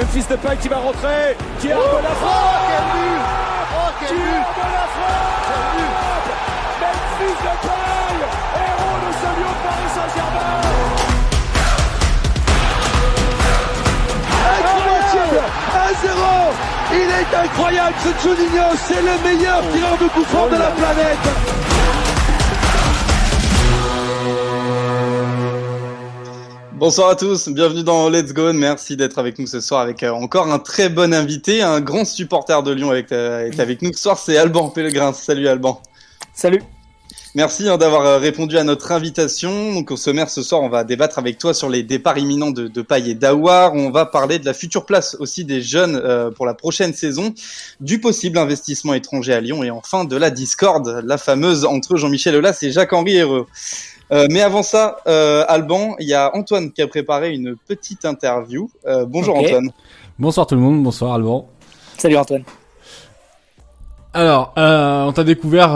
Memphis Depay qui va rentrer, qui a oh, la frappe quel but. Oh, quel but. La frappe Memphis Depay, héros de ce lieu Paris Saint-Germain. Incroyable. 1-0 Il est incroyable ce Juninho, c'est le meilleur tireur de coup franc de la planète Bonsoir à tous, bienvenue dans Let's Go. Merci d'être avec nous ce soir avec euh, encore un très bon invité, un grand supporter de Lyon avec, euh, avec nous ce soir, c'est Alban Pellegrin. Salut Alban. Salut. Merci hein, d'avoir euh, répondu à notre invitation. Donc au sommaire ce soir, on va débattre avec toi sur les départs imminents de, de Paille et d'Awar. On va parler de la future place aussi des jeunes pour la prochaine saison, du possible investissement étranger à Lyon et enfin de la discorde, la fameuse entre Jean-Michel Aulas et Jacques-Henri Heureux. Euh, mais avant ça, euh, Alban, il y a Antoine qui a préparé une petite interview. Euh, bonjour Antoine. Bonsoir tout le monde, bonsoir Alban. Salut Antoine. Alors, euh, on t'a découvert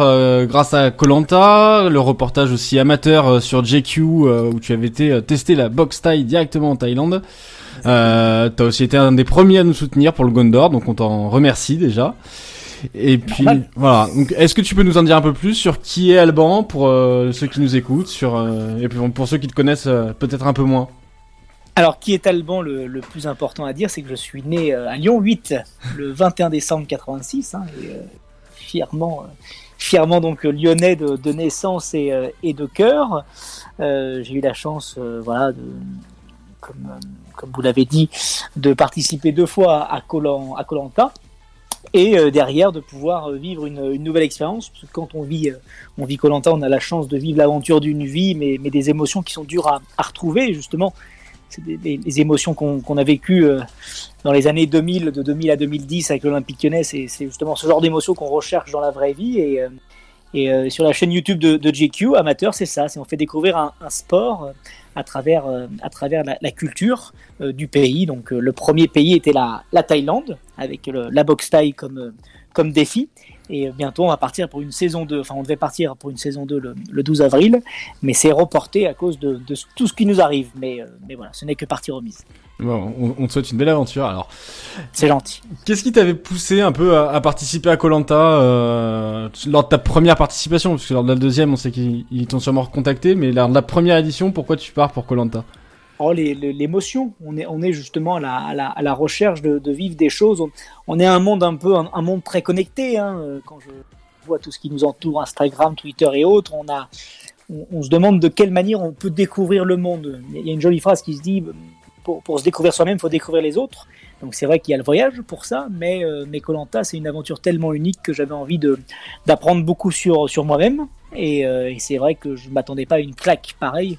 grâce à Colanta, le reportage aussi amateur sur JQ où tu avais été tester la box Thai directement en Thaïlande. Euh, T'as aussi été un des premiers à nous soutenir pour le Gondor, donc on t'en remercie déjà. Et puis voilà. Est-ce que tu peux nous en dire un peu plus sur qui est Alban pour euh, ceux qui nous écoutent, sur euh, et puis pour ceux qui te connaissent euh, peut-être un peu moins? Alors, qui est Alban le, le, plus important à dire, c'est que je suis né à Lyon 8 le 21 décembre 86, hein, et, fièrement, fièrement donc lyonnais de, de naissance et, et de cœur. J'ai eu la chance, voilà, de, comme, comme vous l'avez dit, de participer deux fois à Colanta et euh, derrière de pouvoir euh, vivre une, une nouvelle expérience. Parce que quand on vit, euh, on vit Colanta, on a la chance de vivre l'aventure d'une vie, mais, mais, des émotions qui sont dures à, à retrouver. justement, c'est des, des, émotions qu'on a vécues dans les années 2000, de 2000 à 2010 avec l'Olympique Lyonnais. C'est justement ce genre d'émotions qu'on recherche dans la vraie vie. Et, et sur la chaîne YouTube de, de JQ, Amateur, c'est ça. On fait découvrir un, sport à travers, euh, à travers la, culture euh, du pays. Donc euh, le premier pays était la, la Thaïlande, avec la boxe thaï comme, comme défi. Et bientôt, on va partir pour une saison 2. Enfin, on devait partir pour une saison 2 le, le 12 avril, mais c'est reporté à cause de, de, tout ce qui nous arrive. Mais, mais voilà, ce n'est que partie remise. Bon, on, on, te souhaite une belle aventure alors. C'est gentil. Qu'est-ce qui t'avait poussé un peu à, à participer à Colanta euh, lors de ta première participation? Parce que lors de la deuxième, on sait qu'ils t'ont sûrement recontacté, mais lors de la première édition, pourquoi tu pars pour Colanta? Oh, l'émotion. On est, on est justement à la, à la, à la recherche de, vivre des choses. On, est un monde un peu, un, monde très connecté. Hein. Quand je vois tout ce qui nous entoure, Instagram, Twitter et autres, on a, on, se demande de quelle manière on peut découvrir le monde. Il y a une jolie phrase qui se dit pour, pour se découvrir soi-même, il faut découvrir les autres. Donc c'est vrai qu'il y a le voyage pour ça, mais euh, Colanta c'est une aventure tellement unique que j'avais envie d'apprendre beaucoup sur sur moi-même. Et, euh, et c'est vrai que je m'attendais pas à une claque pareille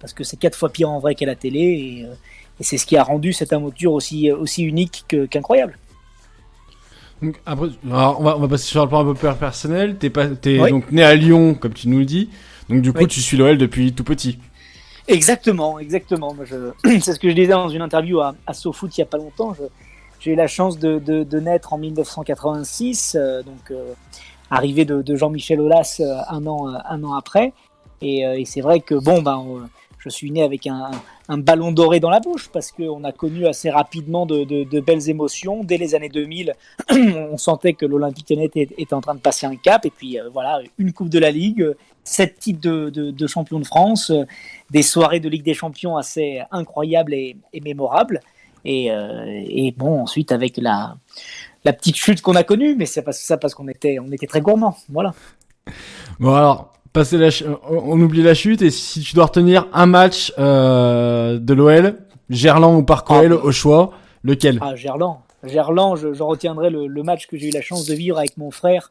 parce que c'est quatre fois pire en vrai qu'à la télé et, euh, et c'est ce qui a rendu cette aventure aussi aussi unique qu'incroyable. donc après, alors on, va, on va passer sur le plan un peu personnel. T'es pas, es oui. donc né à Lyon, comme tu nous le dis. Donc du coup, oui. tu suis l'OL depuis tout petit. Exactement, exactement. C'est ce que je disais dans une interview à, à SoFoot il y a pas longtemps. J'ai eu la chance de, de, de, naître en 1986, euh, donc euh, arrivé de, de Jean-Michel Aulas euh, un an un an après. Et, euh, et c'est vrai que bon ben je suis né avec un, ballon doré dans la bouche parce qu'on a connu assez rapidement de, belles émotions. Dès les années 2000, on sentait que l'Olympique Lyonnais était, en train de passer un cap. Et puis euh, voilà, une Coupe de la Ligue, sept titres de, champion de France, euh, des soirées de Ligue des Champions assez incroyables et, mémorables. Et, euh, et, bon, ensuite avec la, petite chute qu'on a connue, mais c'est parce, ça parce qu'on était, on était très gourmands. Voilà. Bon alors, passer la on oublie la chute et si tu dois retenir un match euh, de l'OL, Gerland ou Parc OL ah, au choix, lequel? Ah Gerland, Gerland, je, je retiendrai le, le, match que j'ai eu la chance de vivre avec mon frère,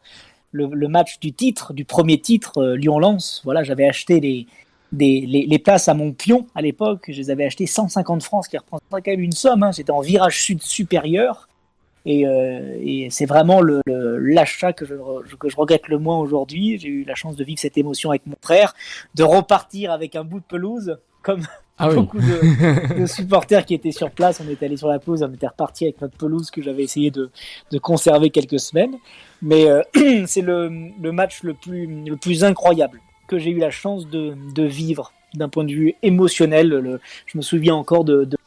le, le match du titre, du premier titre euh, Lyon-Lens. Voilà, j'avais acheté les, des, les, les, places à mon pion à l'époque, je les avais achetées 150 francs, ce qui représente quand même une somme. Hein. C'était en virage sud supérieur. Et, euh, et c'est vraiment l'achat que, je, que je regrette le moins aujourd'hui. J'ai eu la chance de vivre cette émotion avec mon frère, de repartir avec un bout de pelouse, comme ah beaucoup oui. de, de, supporters qui étaient sur place. On était allé sur la pelouse, on était reparti avec notre pelouse que j'avais essayé de, de, conserver quelques semaines. Mais euh, c'est le, le, match le plus, le plus incroyable que j'ai eu la chance de, de vivre d'un point de vue émotionnel. Le, je me souviens encore de, de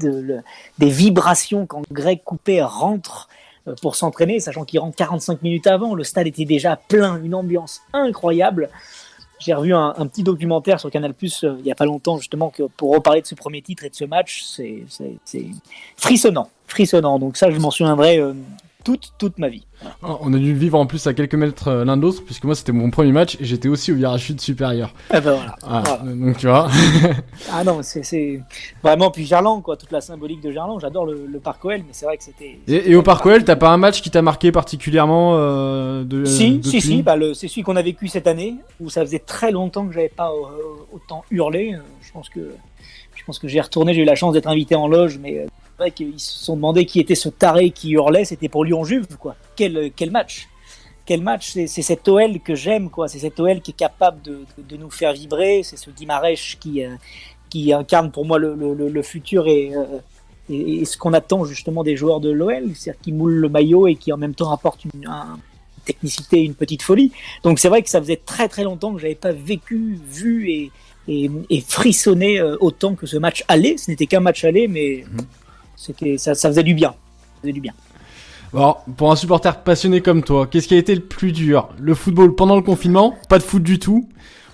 de, des vibrations quand Greg Coupé rentre euh, pour s'entraîner, sachant qu'il rentre 45 minutes avant. Le stade était déjà plein, une ambiance incroyable. J'ai revu un, petit documentaire sur Canal Plus euh, il y a pas longtemps justement que pour reparler de ce premier titre et de ce match, c'est frissonnant, frissonnant. Donc ça, je m'en souviendrai euh, toute, toute ma vie. On a dû vivre en plus à quelques mètres euh, l'un de l'autre, puisque moi c'était mon premier match et j'étais aussi au virage supérieur. Ah ben voilà. Ah, voilà. Donc tu vois. ah non, c'est vraiment, puis Gerland, quoi, toute la symbolique de Gerland. J'adore le, le, Parc OL, mais c'est vrai que c'était. Et, et, au Parc OL, t'as pas un match qui t'a marqué particulièrement euh, de, Si, depuis si, si, bah, c'est celui qu'on a vécu cette année, où ça faisait très longtemps que j'avais pas euh, autant hurlé. Je pense que. Je pense que j'ai retourné, j'ai eu la chance d'être invité en loge, mais euh, vrai qu'ils se sont demandé qui était ce taré qui hurlait, c'était pour Lyon-Juve, quoi. Quel, quel match quel match C'est cet OL que j'aime, quoi. C'est cet OL qui est capable de, nous faire vibrer. C'est ce Guimarèche qui, euh, qui incarne pour moi le, futur et, euh, et, ce qu'on attend justement des joueurs de l'OL, c'est-à-dire qui moulent le maillot et qui en même temps apportent une, une technicité, une petite folie. Donc c'est vrai que ça faisait très très longtemps que j'avais pas vécu, vu et, frissonné euh, autant que ce match aller. Ce n'était qu'un match aller, mais Mhm. C'était ça, ça faisait du bien. Ça faisait du bien. Alors, pour un supporter passionné comme toi, qu'est-ce qui a été le plus dur? Le football pendant le confinement, pas de foot du tout?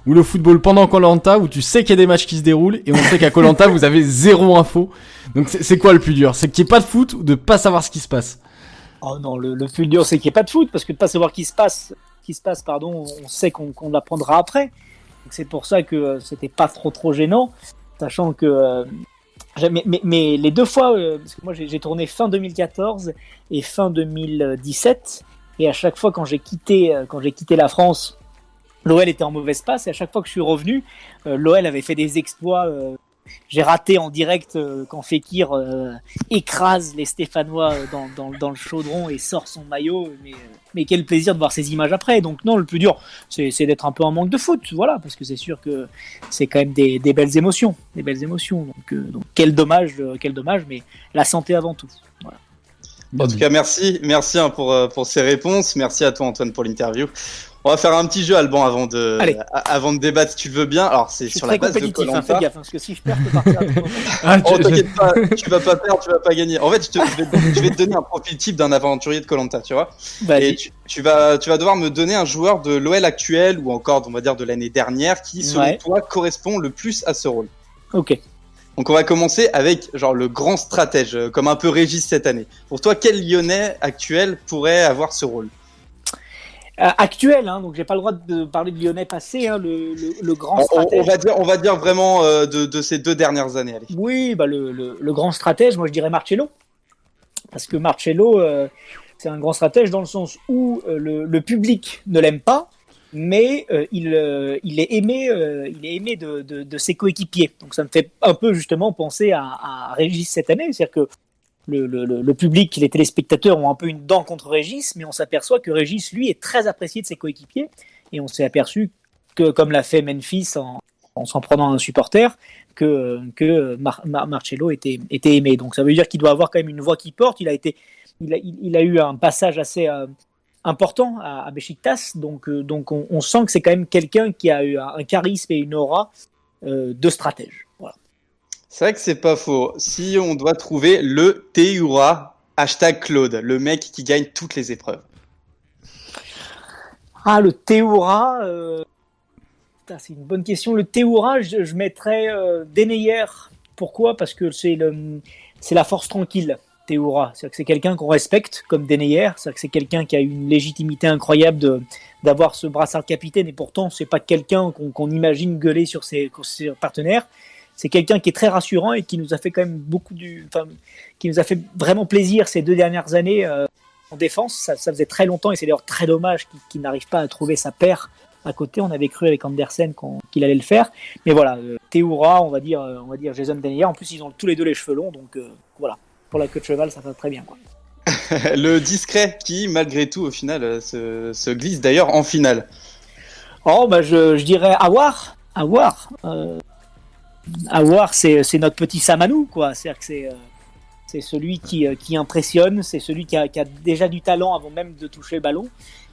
Ou le football pendant Colanta où tu sais qu'il y a des matchs qui se déroulent et on sait qu'à Colanta vous avez zéro info? Donc c'est quoi le plus dur? C'est qu'il n'y ait pas de foot ou de pas savoir ce qui se passe? Oh non, le, le plus dur c'est qu'il n'y ait pas de foot parce que de pas savoir qui se passe, qui se passe, pardon, on sait qu'on qu l'apprendra après. C'est pour ça que euh, c'était pas trop trop gênant, sachant que euh, mais, mais, mais, les deux fois, euh, parce que moi j'ai tourné fin 2014 et fin 2017, et à chaque fois quand j'ai quitté, euh, quand j'ai quitté la France, l'OL était en mauvaise passe, et à chaque fois que je suis revenu, euh, l'OL avait fait des exploits. J'ai raté en direct euh, quand Fekir euh, écrase les Stéphanois euh, dans, le chaudron et sort son maillot. Mais, quel plaisir de voir ces images après. Donc non, le plus dur, c'est d'être un peu en manque de foot, voilà, parce que c'est sûr que c'est quand même des, belles émotions, des belles émotions. Donc, quel dommage, quel dommage, mais la santé avant tout. En tout cas, merci, merci hein, pour ces réponses. Merci à toi Antoine pour l'interview. On va faire un petit jeu, Alban, avant de, Allez. avant de débattre, si tu le veux bien. Alors, c'est sur la base de Colanta. Hein, fais gaffe, parce que si je perds, je peux partir. ah, oh, t'inquiète pas, tu vas pas perdre, tu vas pas gagner. En fait, je, te, je, vais, te, je vais, te, donner un profil type d'un aventurier de Colanta, tu vois. Et tu, tu, vas, tu vas devoir me donner un joueur de l'OL actuel ou encore, on va dire, de l'année dernière qui, selon ouais. toi, correspond le plus à ce rôle. Ok. Donc on va commencer avec genre le grand stratège, comme un peu Régis cette année. Pour toi, quel Lyonnais actuel pourrait avoir ce rôle? euh, actuel, hein, donc j'ai pas le droit de parler de Lyonnais passé, hein, le, le, le, grand stratège. On, va dire, on va dire vraiment euh, de, de, ces deux dernières années. Allez. Oui, bah le, grand stratège, moi je dirais Marcello, parce que Marcello, euh, c'est un grand stratège dans le sens où euh, le, public ne l'aime pas, mais euh, il, il est aimé, il est aimé de, de, de ses coéquipiers. Donc ça me fait un peu justement penser à, à Régis cette année, c'est-à-dire que le, public, les téléspectateurs ont un peu une dent contre Régis, mais on s'aperçoit que Régis, lui, est très apprécié de ses coéquipiers. Et on s'est aperçu que, comme l'a fait Memphis en, en s'en prenant un supporter, que, que Mar Mar Marcello était, aimé. Donc ça veut dire qu'il doit avoir quand même une voix qui porte. Il a, eu un passage assez euh, important à, à Besiktas. Donc, euh, on, sent que c'est quand même quelqu'un qui a eu un charisme et une aura euh, de stratège. Voilà. C'est vrai que c'est pas faux. Si on doit trouver le Théura, hashtag Claude, le mec qui gagne toutes les épreuves. Ah, le Théoura, euh... c'est une bonne question. Le Théoura, je, mettrais euh, Deneyer. Pourquoi? Parce que c'est c'est la force tranquille. Théoura, c'est-à-dire que c'est quelqu'un qu'on respecte comme Deneyer, c'est-à-dire que c'est quelqu'un qui a une légitimité incroyable d'avoir ce brassard capitaine et pourtant c'est pas quelqu'un qu'on qu imagine gueuler sur ses, ses partenaires c'est quelqu'un qui est très rassurant et qui nous a fait quand même beaucoup du, enfin, qui nous a fait vraiment plaisir ces deux dernières années euh, en défense. Ça, ça, faisait très longtemps et c'est d'ailleurs très dommage qu'il qu n'arrive pas à trouver sa paire à côté. On avait cru avec Andersen qu'il qu allait le faire, mais voilà, euh, Théoura, on va dire, euh, on va dire Jason Denier. En plus, ils ont tous les deux les cheveux longs, donc euh, voilà, pour la queue de cheval, ça va très bien. Quoi. le discret qui, malgré tout, au final, se, se glisse d'ailleurs en finale. Oh, bah je, je dirais avoir, avoir. Euh, avoir, c'est notre petit Samanou, quoi. C'est-à-dire que c'est c'est celui qui, qui impressionne, c'est celui qui a, déjà du talent avant même de toucher le ballon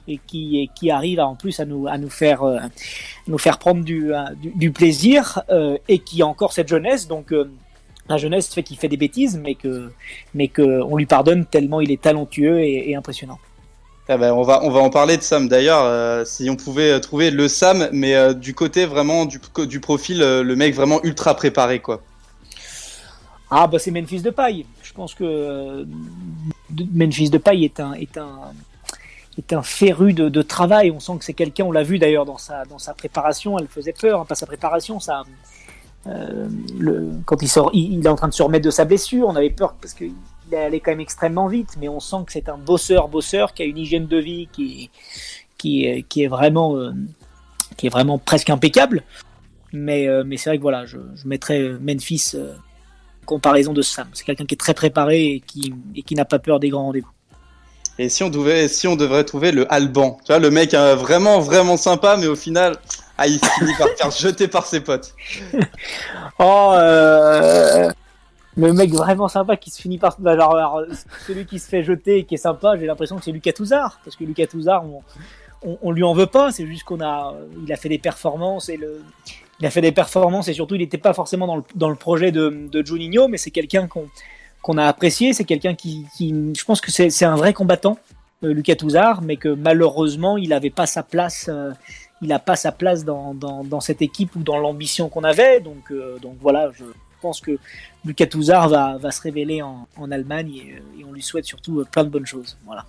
et qui, qui arrive en plus à nous, à nous, faire, euh, nous faire prendre du, du, plaisir euh, et qui a encore cette jeunesse. Donc, euh, la jeunesse fait qu'il fait des bêtises, mais que, mais que on lui pardonne tellement il est talentueux et impressionnant. Ah ben, on va on va en parler de Sam d'ailleurs. euh, si on pouvait trouver le Sam, mais euh, du côté vraiment du, du profil, euh, le mec vraiment ultra préparé quoi. Ah bah c'est Memphis de paille. Je pense que euh, Memphis de paille est un est un est un féru de, travail. On sent que c'est quelqu'un. On l'a vu d'ailleurs dans sa dans sa préparation. Elle faisait peur. Hein, pas sa préparation. Ça euh, quand il sort, il, il, est en train de se remettre de sa blessure. On avait peur parce qu'il allait quand même extrêmement vite. Mais on sent que c'est un bosseur bosseur qui a une hygiène de vie qui qui est qui est vraiment euh, qui est vraiment presque impeccable. Mais euh, mais c'est vrai que voilà, je, je mettrais Memphis euh, comparaison de Sam. C'est quelqu'un qui est très préparé et qui, et qui n'a pas peur des grands rendez-vous. Et si on devait, si on devrait trouver le Alban, tu vois, le mec euh, vraiment, vraiment sympa, mais au final, ah, il finit par faire jeter par ses potes. oh, euh, le mec vraiment sympa qui se finit par, alors, alors, celui qui se fait jeter et qui est sympa, j'ai l'impression que c'est Lucas Touzard, parce que Lucas Touzard, on, on, lui en veut pas, c'est juste qu'on a, il a fait des performances et le, il a fait des performances et surtout il n'était pas forcément dans le, dans le projet de, de Juninho, mais c'est quelqu'un qu'on qu'on a apprécié, c'est quelqu'un qui, qui, je pense que c'est un vrai combattant, euh, Lucas Touzard, mais que malheureusement il n'avait pas sa place, euh, il n'a pas sa place dans, dans, dans, cette équipe ou dans l'ambition qu'on avait, donc euh, donc voilà, pense que Lucas Touzard va, va se révéler en, en Allemagne et, et, on lui souhaite surtout plein de bonnes choses, voilà.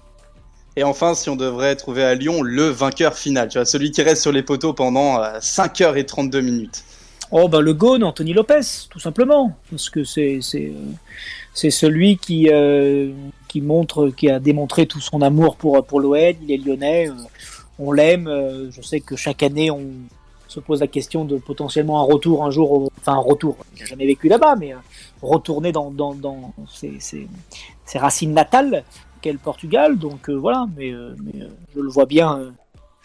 Et enfin, si on devrait trouver à Lyon le vainqueur final, tu vois, celui qui reste sur les poteaux pendant 5 heures et 32 minutes. Oh bah le Gaune, Anthony Lopez, tout simplement, parce que c'est celui qui euh, qui montre, qui a démontré tout son amour pour pour l'OL. Il est lyonnais, euh, on l'aime. Euh, je sais que chaque année on se pose la question de potentiellement un retour un jour, au, enfin un retour. Il n'a jamais vécu là-bas, mais retourner dans dans dans ses, ses, racines natales qu'est le Portugal. Donc voilà, mais mais je le vois bien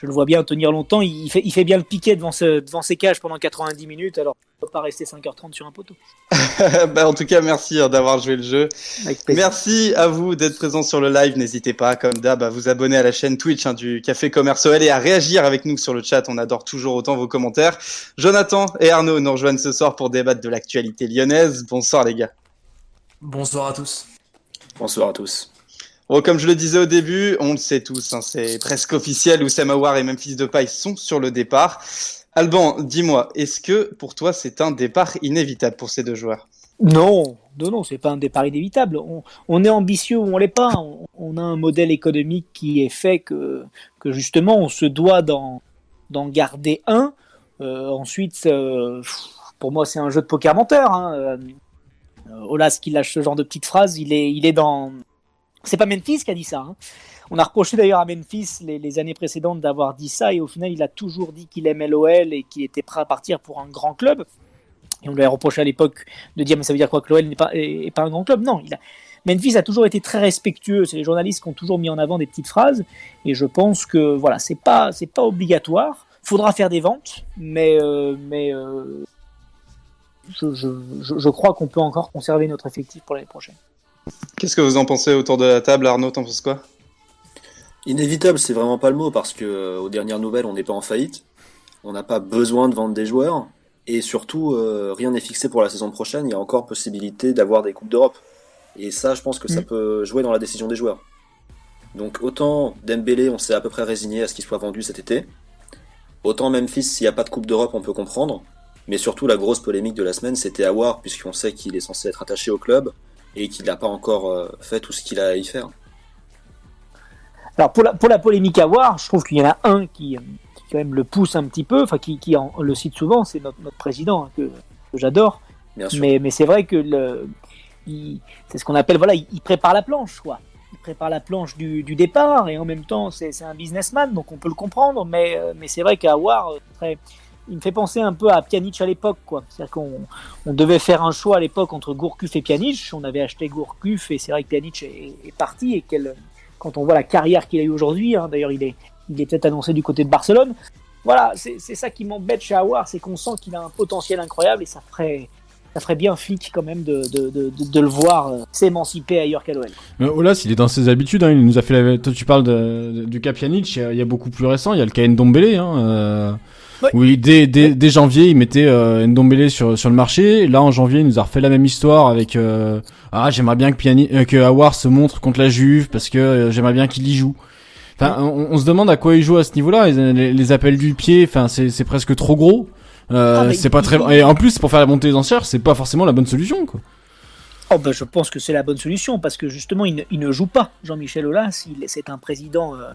je le vois bien tenir longtemps. Il fait, il fait bien le piquet devant, ce, devant ses cages pendant 90 minutes, alors il ne peut pas rester 5h30 sur un poteau. bah, en tout cas, merci d'avoir joué le jeu. Merci à vous d'être présents sur le live. N'hésitez pas, comme d'hab, à vous abonner à la chaîne Twitch hein, du Café Commerce OL et à réagir avec nous sur le chat. On adore toujours autant vos commentaires. Jonathan et Arnaud nous rejoignent ce soir pour débattre de l'actualité lyonnaise. Bonsoir les gars. Bonsoir à tous. Bonsoir à tous. Comme je le disais au début, on le sait tous, hein, c'est presque officiel, Oussem Aouar et Memphis Depay sont sur le départ. Alban, dis-moi, est-ce que pour toi c'est un départ inévitable pour ces deux joueurs? Non, non, non, c'est pas un départ inévitable. On, est ambitieux ou on l'est pas. On, a un modèle économique qui est fait que, justement on se doit d'en, garder un. Euh, ensuite, euh, pour moi, c'est un jeu de poker menteur. Hein. Euh, Olas qui lâche ce genre de petites phrases, il est dans c'est pas Memphis qui a dit ça. Hein. On a reproché d'ailleurs à Memphis les, années précédentes d'avoir dit ça et au final il a toujours dit qu'il aimait l'OL et qu'il était prêt à partir pour un grand club. Et on lui a reproché à l'époque de dire mais ça veut dire quoi que l'OL n'est pas, pas un grand club? Non, il a... Memphis a toujours été très respectueux. C'est les journalistes qui ont toujours mis en avant des petites phrases et je pense que voilà c'est pas c'est pas obligatoire. Faudra faire des ventes, mais euh, mais euh, je, je crois qu'on peut encore conserver notre effectif pour l'année prochaine. Qu'est-ce que vous en pensez autour de la table, Arnaud T'en penses quoi? Inévitable, c'est vraiment pas le mot parce que euh, aux dernières nouvelles, on n'est pas en faillite. On n'a pas besoin de vendre des joueurs et surtout, euh, rien n'est fixé pour la saison prochaine. Il y a encore possibilité d'avoir des coupes d'Europe. Et ça, je pense que mmh. ça peut jouer dans la décision des joueurs. Donc autant Dembélé, on s'est à peu près résigné à ce qu'il soit vendu cet été. Autant Memphis, s'il n'y a pas de coupe d'Europe, on peut comprendre. Mais surtout, la grosse polémique de la semaine, c'était Awar, puisqu'on sait qu'il est censé être attaché au club et qu'il n'a pas encore euh, fait tout ce qu'il a à y faire. Alors pour la, pour la polémique à voir, je trouve qu'il y en a un qui, qui quand même le pousse un petit peu, enfin qui, qui en, le cite souvent, c'est notre, notre président hein, que, que j'adore. Mais, mais c'est vrai que le, c'est ce qu'on appelle voilà, il, il, prépare la planche quoi. Il prépare la planche du, du départ et en même temps c'est un businessman donc on peut le comprendre. Mais mais c'est vrai qu'à voir très il me fait penser un peu à Pjanic à l'époque, quoi. C'est-à-dire qu'on on devait faire un choix à l'époque entre Gourcuff et Pjanic. On avait acheté Gourcuff et c'est vrai que Pjanic est, parti et quel, quand on voit la carrière qu'il a eu aujourd'hui, hein, d'ailleurs il est, il est peut-être annoncé du côté de Barcelone. Voilà, c'est ça qui m'embête chez Awar, c'est qu'on sent qu'il a un potentiel incroyable et ça ferait, ça ferait bien flic quand même de, le voir euh, s'émanciper ailleurs qu'à l'OL. Euh, Olas, il est dans ses habitudes. Hein, il nous a fait. Toi, tu parles du cas Pjanic. Il y a beaucoup plus récent. Il y a le KN Dombele. Hein, euh Oui, dès, dès, dès janvier, il mettait euh, Ndombele sur, sur le marché. Là, en janvier, il nous a refait la même histoire avec euh, ah j'aimerais bien que Piani euh, que Awar se montre contre la Juve parce que euh, j'aimerais bien qu'il y joue. Enfin, on, on se demande à quoi il joue à ce niveau-là. Les, appels du pied, enfin, c'est c'est presque trop gros. Ah, c'est pas très. Et en plus, pour faire la montée des enchères, c'est pas forcément la bonne solution, quoi. Oh ben, je pense que c'est la bonne solution parce que justement il ne, il ne joue pas. Jean-Michel Aulas, c'est un président euh,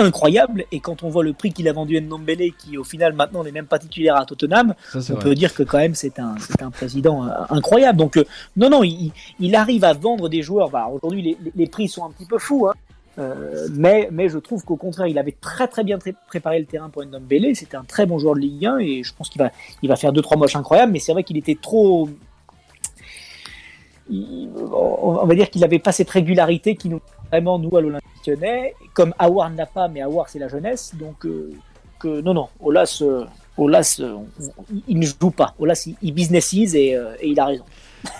incroyable et quand on voit le prix qu'il a vendu Ndombele qui au final maintenant n'est même pas titulaire à Tottenham, Ça, on vrai. peut dire que quand même c'est un, un président euh, incroyable. Donc euh, non, non, il, il arrive à vendre des joueurs. Bah, Aujourd'hui, les, les- prix sont un petit peu fous, hein. Euh, mais, mais je trouve qu'au contraire, il avait très très bien préparé le terrain pour Ndombele. C'était un très bon joueur de Ligue 1 et je pense qu'il va, il va faire deux trois matchs incroyables. Mais c'est vrai qu'il était trop, on va dire qu'il n'avait pas cette régularité qui nous vraiment nous à l'Olympique Lyonnais. Comme Awar n'a pas, mais Awar c'est la jeunesse, donc euh, que non non, Olas, euh, Olas, euh, on- il- ne joue pas. Olas il, il businessise et, euh, et il a raison.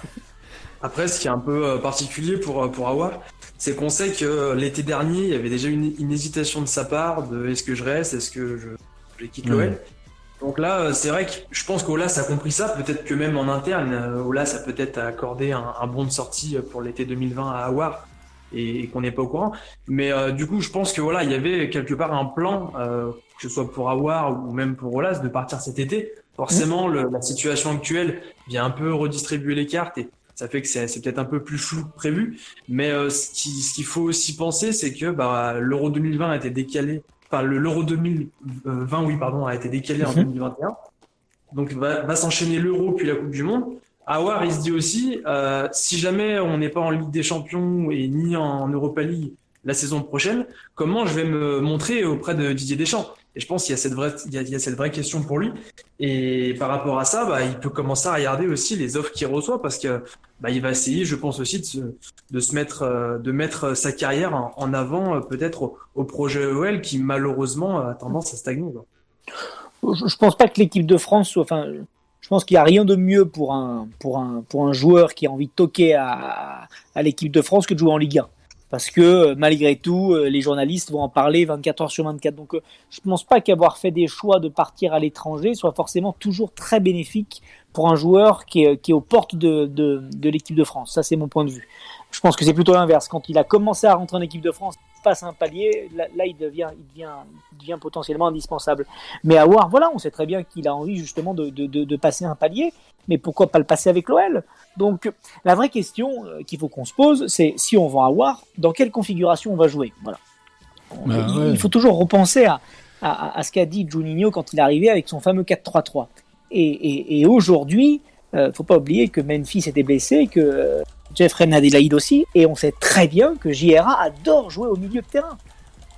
Après, ce qui est un peu particulier pour, pour Awa, c'est qu'on sait que l'été dernier, il y avait déjà une, une hésitation de sa part de est-ce que je reste, est-ce que je, je quitte l'OL. Donc là, c'est vrai que je pense qu'Olas a compris ça. Peut-être que même en interne, Olas a peut-être accordé un, un bon de sortie pour l'été 2020 à Awar et, et qu'on n'est pas au courant. Mais euh, du coup, je pense que voilà, il y avait quelque part un plan, euh, que ce soit pour Awar ou même pour Olas, de partir cet été. Forcément, le- la situation actuelle vient un peu redistribuer les cartes et ça fait que c'est c'est peut-être un peu plus flou que prévu. Mais euh, ce qui- ce qu'il faut aussi penser, c'est que bah, l'Euro 2020 a été décalé, enfin le- l'Euro 2020, oui, pardon, a été décalé en Mhm. 2021. Donc va, va s'enchaîner l'Euro puis la Coupe du Monde. Awar, il se dit aussi, euh, si jamais on n'est pas en Ligue des Champions et ni en Europa League la saison prochaine, comment je vais me montrer auprès de Didier Deschamps? Et je pense qu'il y a cette vraie, il y a, cette vraie question pour lui. Et par rapport à ça, bah, il peut commencer à regarder aussi les offres qu'il reçoit parce que bah, il va essayer, je pense aussi, de se, de se mettre, euh, de mettre sa carrière en, avant, euh, peut-être au, projet EOL qui malheureusement a tendance à stagner. Je, je pense pas que l'équipe de France soit. Enfin, je pense qu'il n'y a rien de mieux pour un, pour, un, pour un joueur qui a envie de toquer à, l'équipe de France que de jouer en Ligue 1. Parce que euh, malgré tout, euh, les journalistes vont en parler 24 heures sur 24. Donc euh, je pense pas qu'avoir fait des choix de partir à l'étranger soit forcément toujours très bénéfique pour un joueur qui est, qui est aux portes de, de, de l'équipe de France. Ça, c'est mon point de vue. Je pense que c'est plutôt l'inverse. Quand il a commencé à rentrer en équipe de France, passe un palier, là, là, il, devient, il, devient, il devient potentiellement indispensable. Mais à War, voilà, on sait très bien qu'il a envie justement de, de, de, de passer un palier, mais pourquoi pas le passer avec l'OL Donc la vraie question euh, qu'il faut qu'on se pose, c'est si on vend à War, dans quelle configuration on va jouer? Voilà. Bah, il, ouais. il faut toujours repenser à, à, à ce qu'a dit Juninho quand il est arrivé avec son fameux 4-3-3. Et, et, et aujourd'hui, euh, faut pas oublier que Memphis était blessé, que euh, Jeffrey Adelaide aussi, et on sait très bien que JRA adore jouer au milieu de terrain.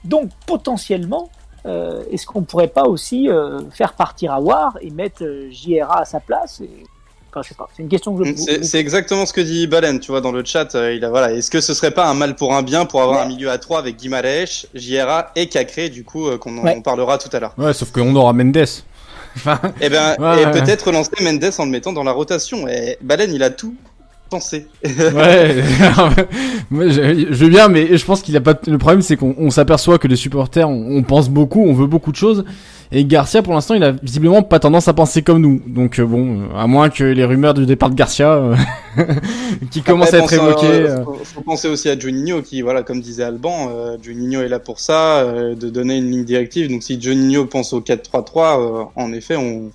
Donc potentiellement, euh, est-ce qu'on pourrait pas aussi euh, faire partir Awar et mettre euh, JRA à sa place et... Enfin, je sais pas. C'est une question que je. C'est c'est exactement ce que dit Balen, tu vois, dans le chat. euh, il a, voilà, est-ce que ce serait pas un mal pour un bien pour avoir Ouais. un milieu à 3 avec Guimaraes, JRA et Cacré, du coup, euh, qu'on en Ouais. parlera tout à l'heure. Ouais, sauf qu'on aura Mendes. Enfin, Et ben, Ouais, et ouais. peut-être relancer Mendes en le mettant dans la rotation. Et Balen, il a tout ouais. Moi, je, je veux bien, mais je pense qu'il a pas. Le problème, c'est qu'on on s'aperçoit que les supporters, on, on pense beaucoup, on veut beaucoup de choses. Et Garcia, pour l'instant, il a visiblement pas tendance à penser comme nous. Donc euh, bon, à moins que les rumeurs du départ de Garcia, euh, qui commencent à être évoquées. euh, faut, faut penser aussi à Juninho, qui, voilà, comme disait Alban, euh, Juninho est là pour ça, de donner une ligne directive. Donc si Juninho pense au 4-3-3, euh, en effet, on,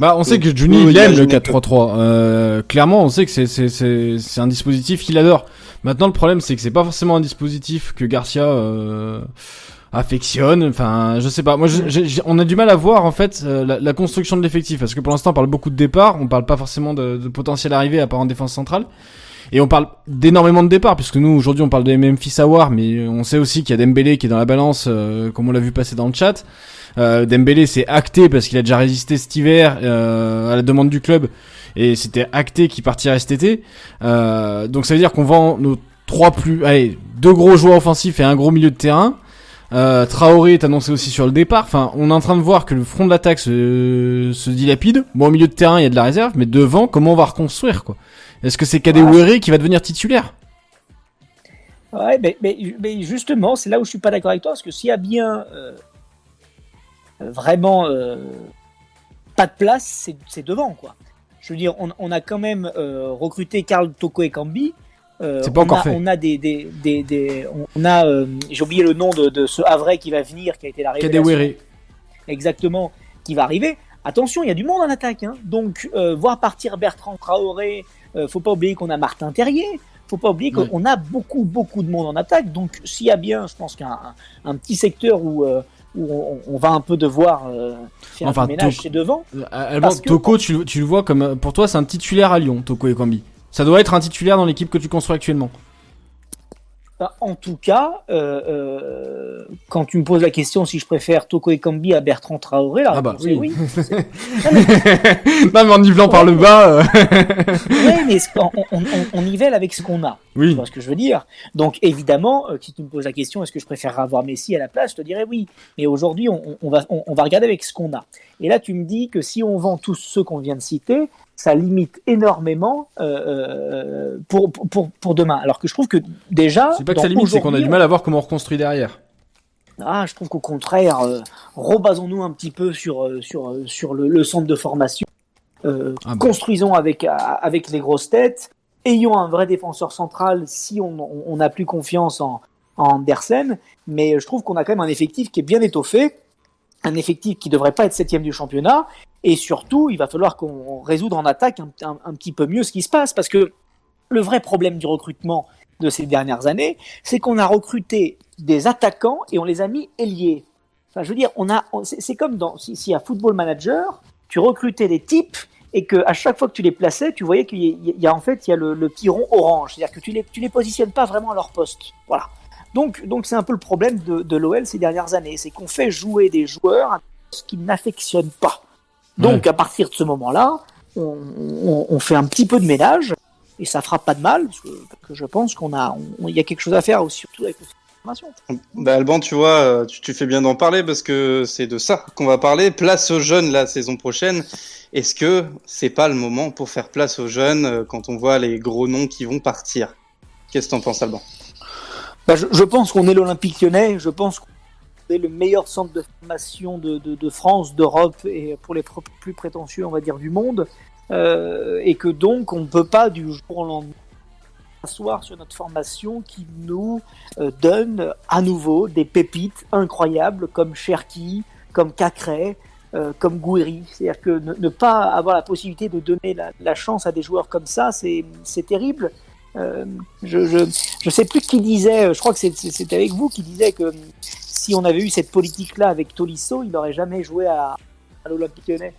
Bah, on sait que Juni, il aime le imaginez que- 4-3-3. Euh, clairement, on sait que c'est, c'est, c'est, c'est un dispositif qu'il adore. Maintenant, le problème, c'est que c'est pas forcément un dispositif que Garcia, euh, affectionne. Enfin, je sais pas. Moi, je- j'ai- j'ai- on a du mal à voir, en fait, euh, la, la construction de l'effectif. Parce que pour l'instant, on parle beaucoup de départ. On parle pas forcément de, de potentiel arrivé à part en défense centrale. Et on parle d'énormément de départs, puisque nous, aujourd'hui, on parle de Memphis Awar, mais on sait aussi qu'il y a Dembélé qui est dans la balance, euh, comme on l'a vu passer dans le chat. Euh, Dembélé, c'est acté parce qu'il a déjà résisté cet hiver euh, à la demande du club, et c'était acté qu'il partirait cet été. Euh, donc ça veut dire qu'on vend nos trois plus, allez, deux gros joueurs offensifs et un gros milieu de terrain. Euh, Traoré est annoncé aussi sur le départ. Enfin, on est en train de voir que le front de l'attaque se, se dilapide. Bon, au milieu de terrain, il y a de la réserve, mais devant, comment on va reconstruire quoi? Est-ce que c'est Kadewere qui va devenir titulaire? Ouais, mais, mais, mais justement, c'est là où je suis pas d'accord avec toi, parce que s'il y a bien euh, vraiment euh, pas de place, c'est devant quoi. Je veux dire, on, on a quand même euh, recruté Karl Toko et Kambi. C'est pas on encore a, fait. On a des, des, des, des- on a, j'ai oublié le nom de, de ce Havrais qui va venir, qui a été la révélation exactement qui va arriver. Attention, il y a du monde en attaque, hein. donc voir partir Bertrand Traoré, euh, faut pas oublier qu'on a Martin Terrier, faut pas oublier qu'on a beaucoup beaucoup de monde en attaque. Donc s'il y a bien, je pense qu'un un, un petit secteur où euh, où on, on va un peu devoir euh, faire Enfin, du ménage, c'est devant. Alban, que- Toko, tu, le- tu le vois comme, pour toi, c'est un titulaire à Lyon, Toko et Kambi. Ça doit être un titulaire dans l'équipe que tu construis actuellement. Bah, En tout cas, euh, euh, quand tu me poses la question si je préfère Toko Ekambi à Bertrand Traoré, la Ah bah oui. oui. non, mais en nivelant par le bas, euh, Ouais, mais on, on, nivelle avec ce qu'on a. Tu oui. vois ce que je veux dire? Donc évidemment, si tu me poses la question, est-ce que je préférerais avoir Messi à la place? Je te dirais oui. Mais aujourd'hui, on, on- on va, on, on va regarder avec ce qu'on a. Et là, tu me dis que si on vend tous ceux qu'on vient de citer, ça limite énormément euh, euh, pour, pour, pour, demain. Alors que je trouve que déjà... C'est pas que ça limite, c'est qu'on a du mal à voir comment on reconstruit derrière. Ah, je trouve qu'au contraire, euh, rebasons-nous un petit peu sur, euh, sur, euh, sur le, le centre de formation. Euh, Ah. Construisons avec, avec les grosses têtes. Ayons un vrai défenseur central si on on- on n'a plus confiance en, en Andersen. Mais je trouve qu'on a quand même un effectif qui est bien étoffé. Un effectif qui devrait pas être septième du championnat. Et surtout, il va falloir qu'on résoudre en attaque un, petit peu mieux ce qui se passe. Parce que le vrai problème du recrutement de ces dernières années, c'est qu'on a recruté des attaquants et on les a mis ailiers. Enfin, je veux dire, on a, c'est comme dans, si, si à Football Manager, tu recrutais des types et que à chaque fois que tu les plaçais, tu voyais qu'il y, a- en fait il y a le, le petit rond orange, c'est-à-dire que tu les, tu les positionnes pas vraiment à leur poste. Voilà. Donc, donc c'est un peu le problème de, l'OL ces dernières années, c'est qu'on fait jouer des joueurs à un qu'ils n'affectionnent pas. Donc, à partir de ce moment-là, on, on, on fait un petit peu de ménage et ça fera pas de mal parce que, parce que je pense qu'on a, il y a quelque chose à faire aussi, surtout avec. Bah Alban, tu vois, euh, tu, tu fais bien d'en parler parce que c'est de ça qu'on va parler. Place aux jeunes la saison prochaine. Est-ce que c'est pas le moment pour faire place aux jeunes euh, quand on voit les gros noms qui vont partir? Qu'est-ce que t'en penses, Alban? Bah, je, je pense qu'on est l'Olympique lyonnais, je pense qu'on le meilleur centre de formation de, France, d'Europe et pour les plus prétentieux, on va dire, du monde. Euh, et que donc, on ne peut pas du jour au lendemain s'asseoir sur notre formation qui nous euh, donne à nouveau des pépites incroyables comme Cherki, comme Cacré, euh, comme Gouiri. C'est-à-dire que ne, ne pas avoir la possibilité de donner la, chance à des joueurs comme ça, c'est terrible. Euh, je, je, je sais plus qui disait, je crois que c'est- avec vous qui disait que si on avait eu cette politique-là avec Tolisso, il n'aurait jamais joué à, à l'Olympique Lyonnais.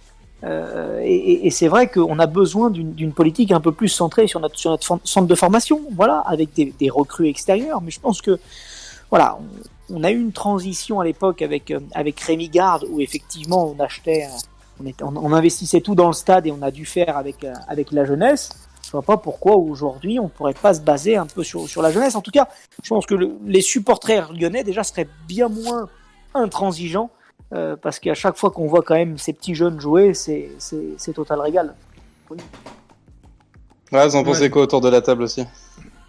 Euh, et et- c'est vrai qu'on a besoin d'une politique un peu plus centrée sur notre, centre de formation, voilà, avec des, recrues extérieures. Mais je pense que, voilà, on, a eu une transition à l'époque avec, euh, avec Rémi Garde où effectivement on achetait, euh, on, investissait tout dans le stade et on a dû faire avec, euh, avec la jeunesse. Je vois pas pourquoi aujourd'hui on pourrait pas se baser un peu sur, sur la jeunesse. En tout cas, je pense que le- les supporters lyonnais déjà seraient bien moins intransigeants euh, parce qu'à chaque fois qu'on voit quand même ces petits jeunes jouer, c'est c'est c'est total régal. Ouais, vous en pensez Ouais. quoi autour de la table aussi?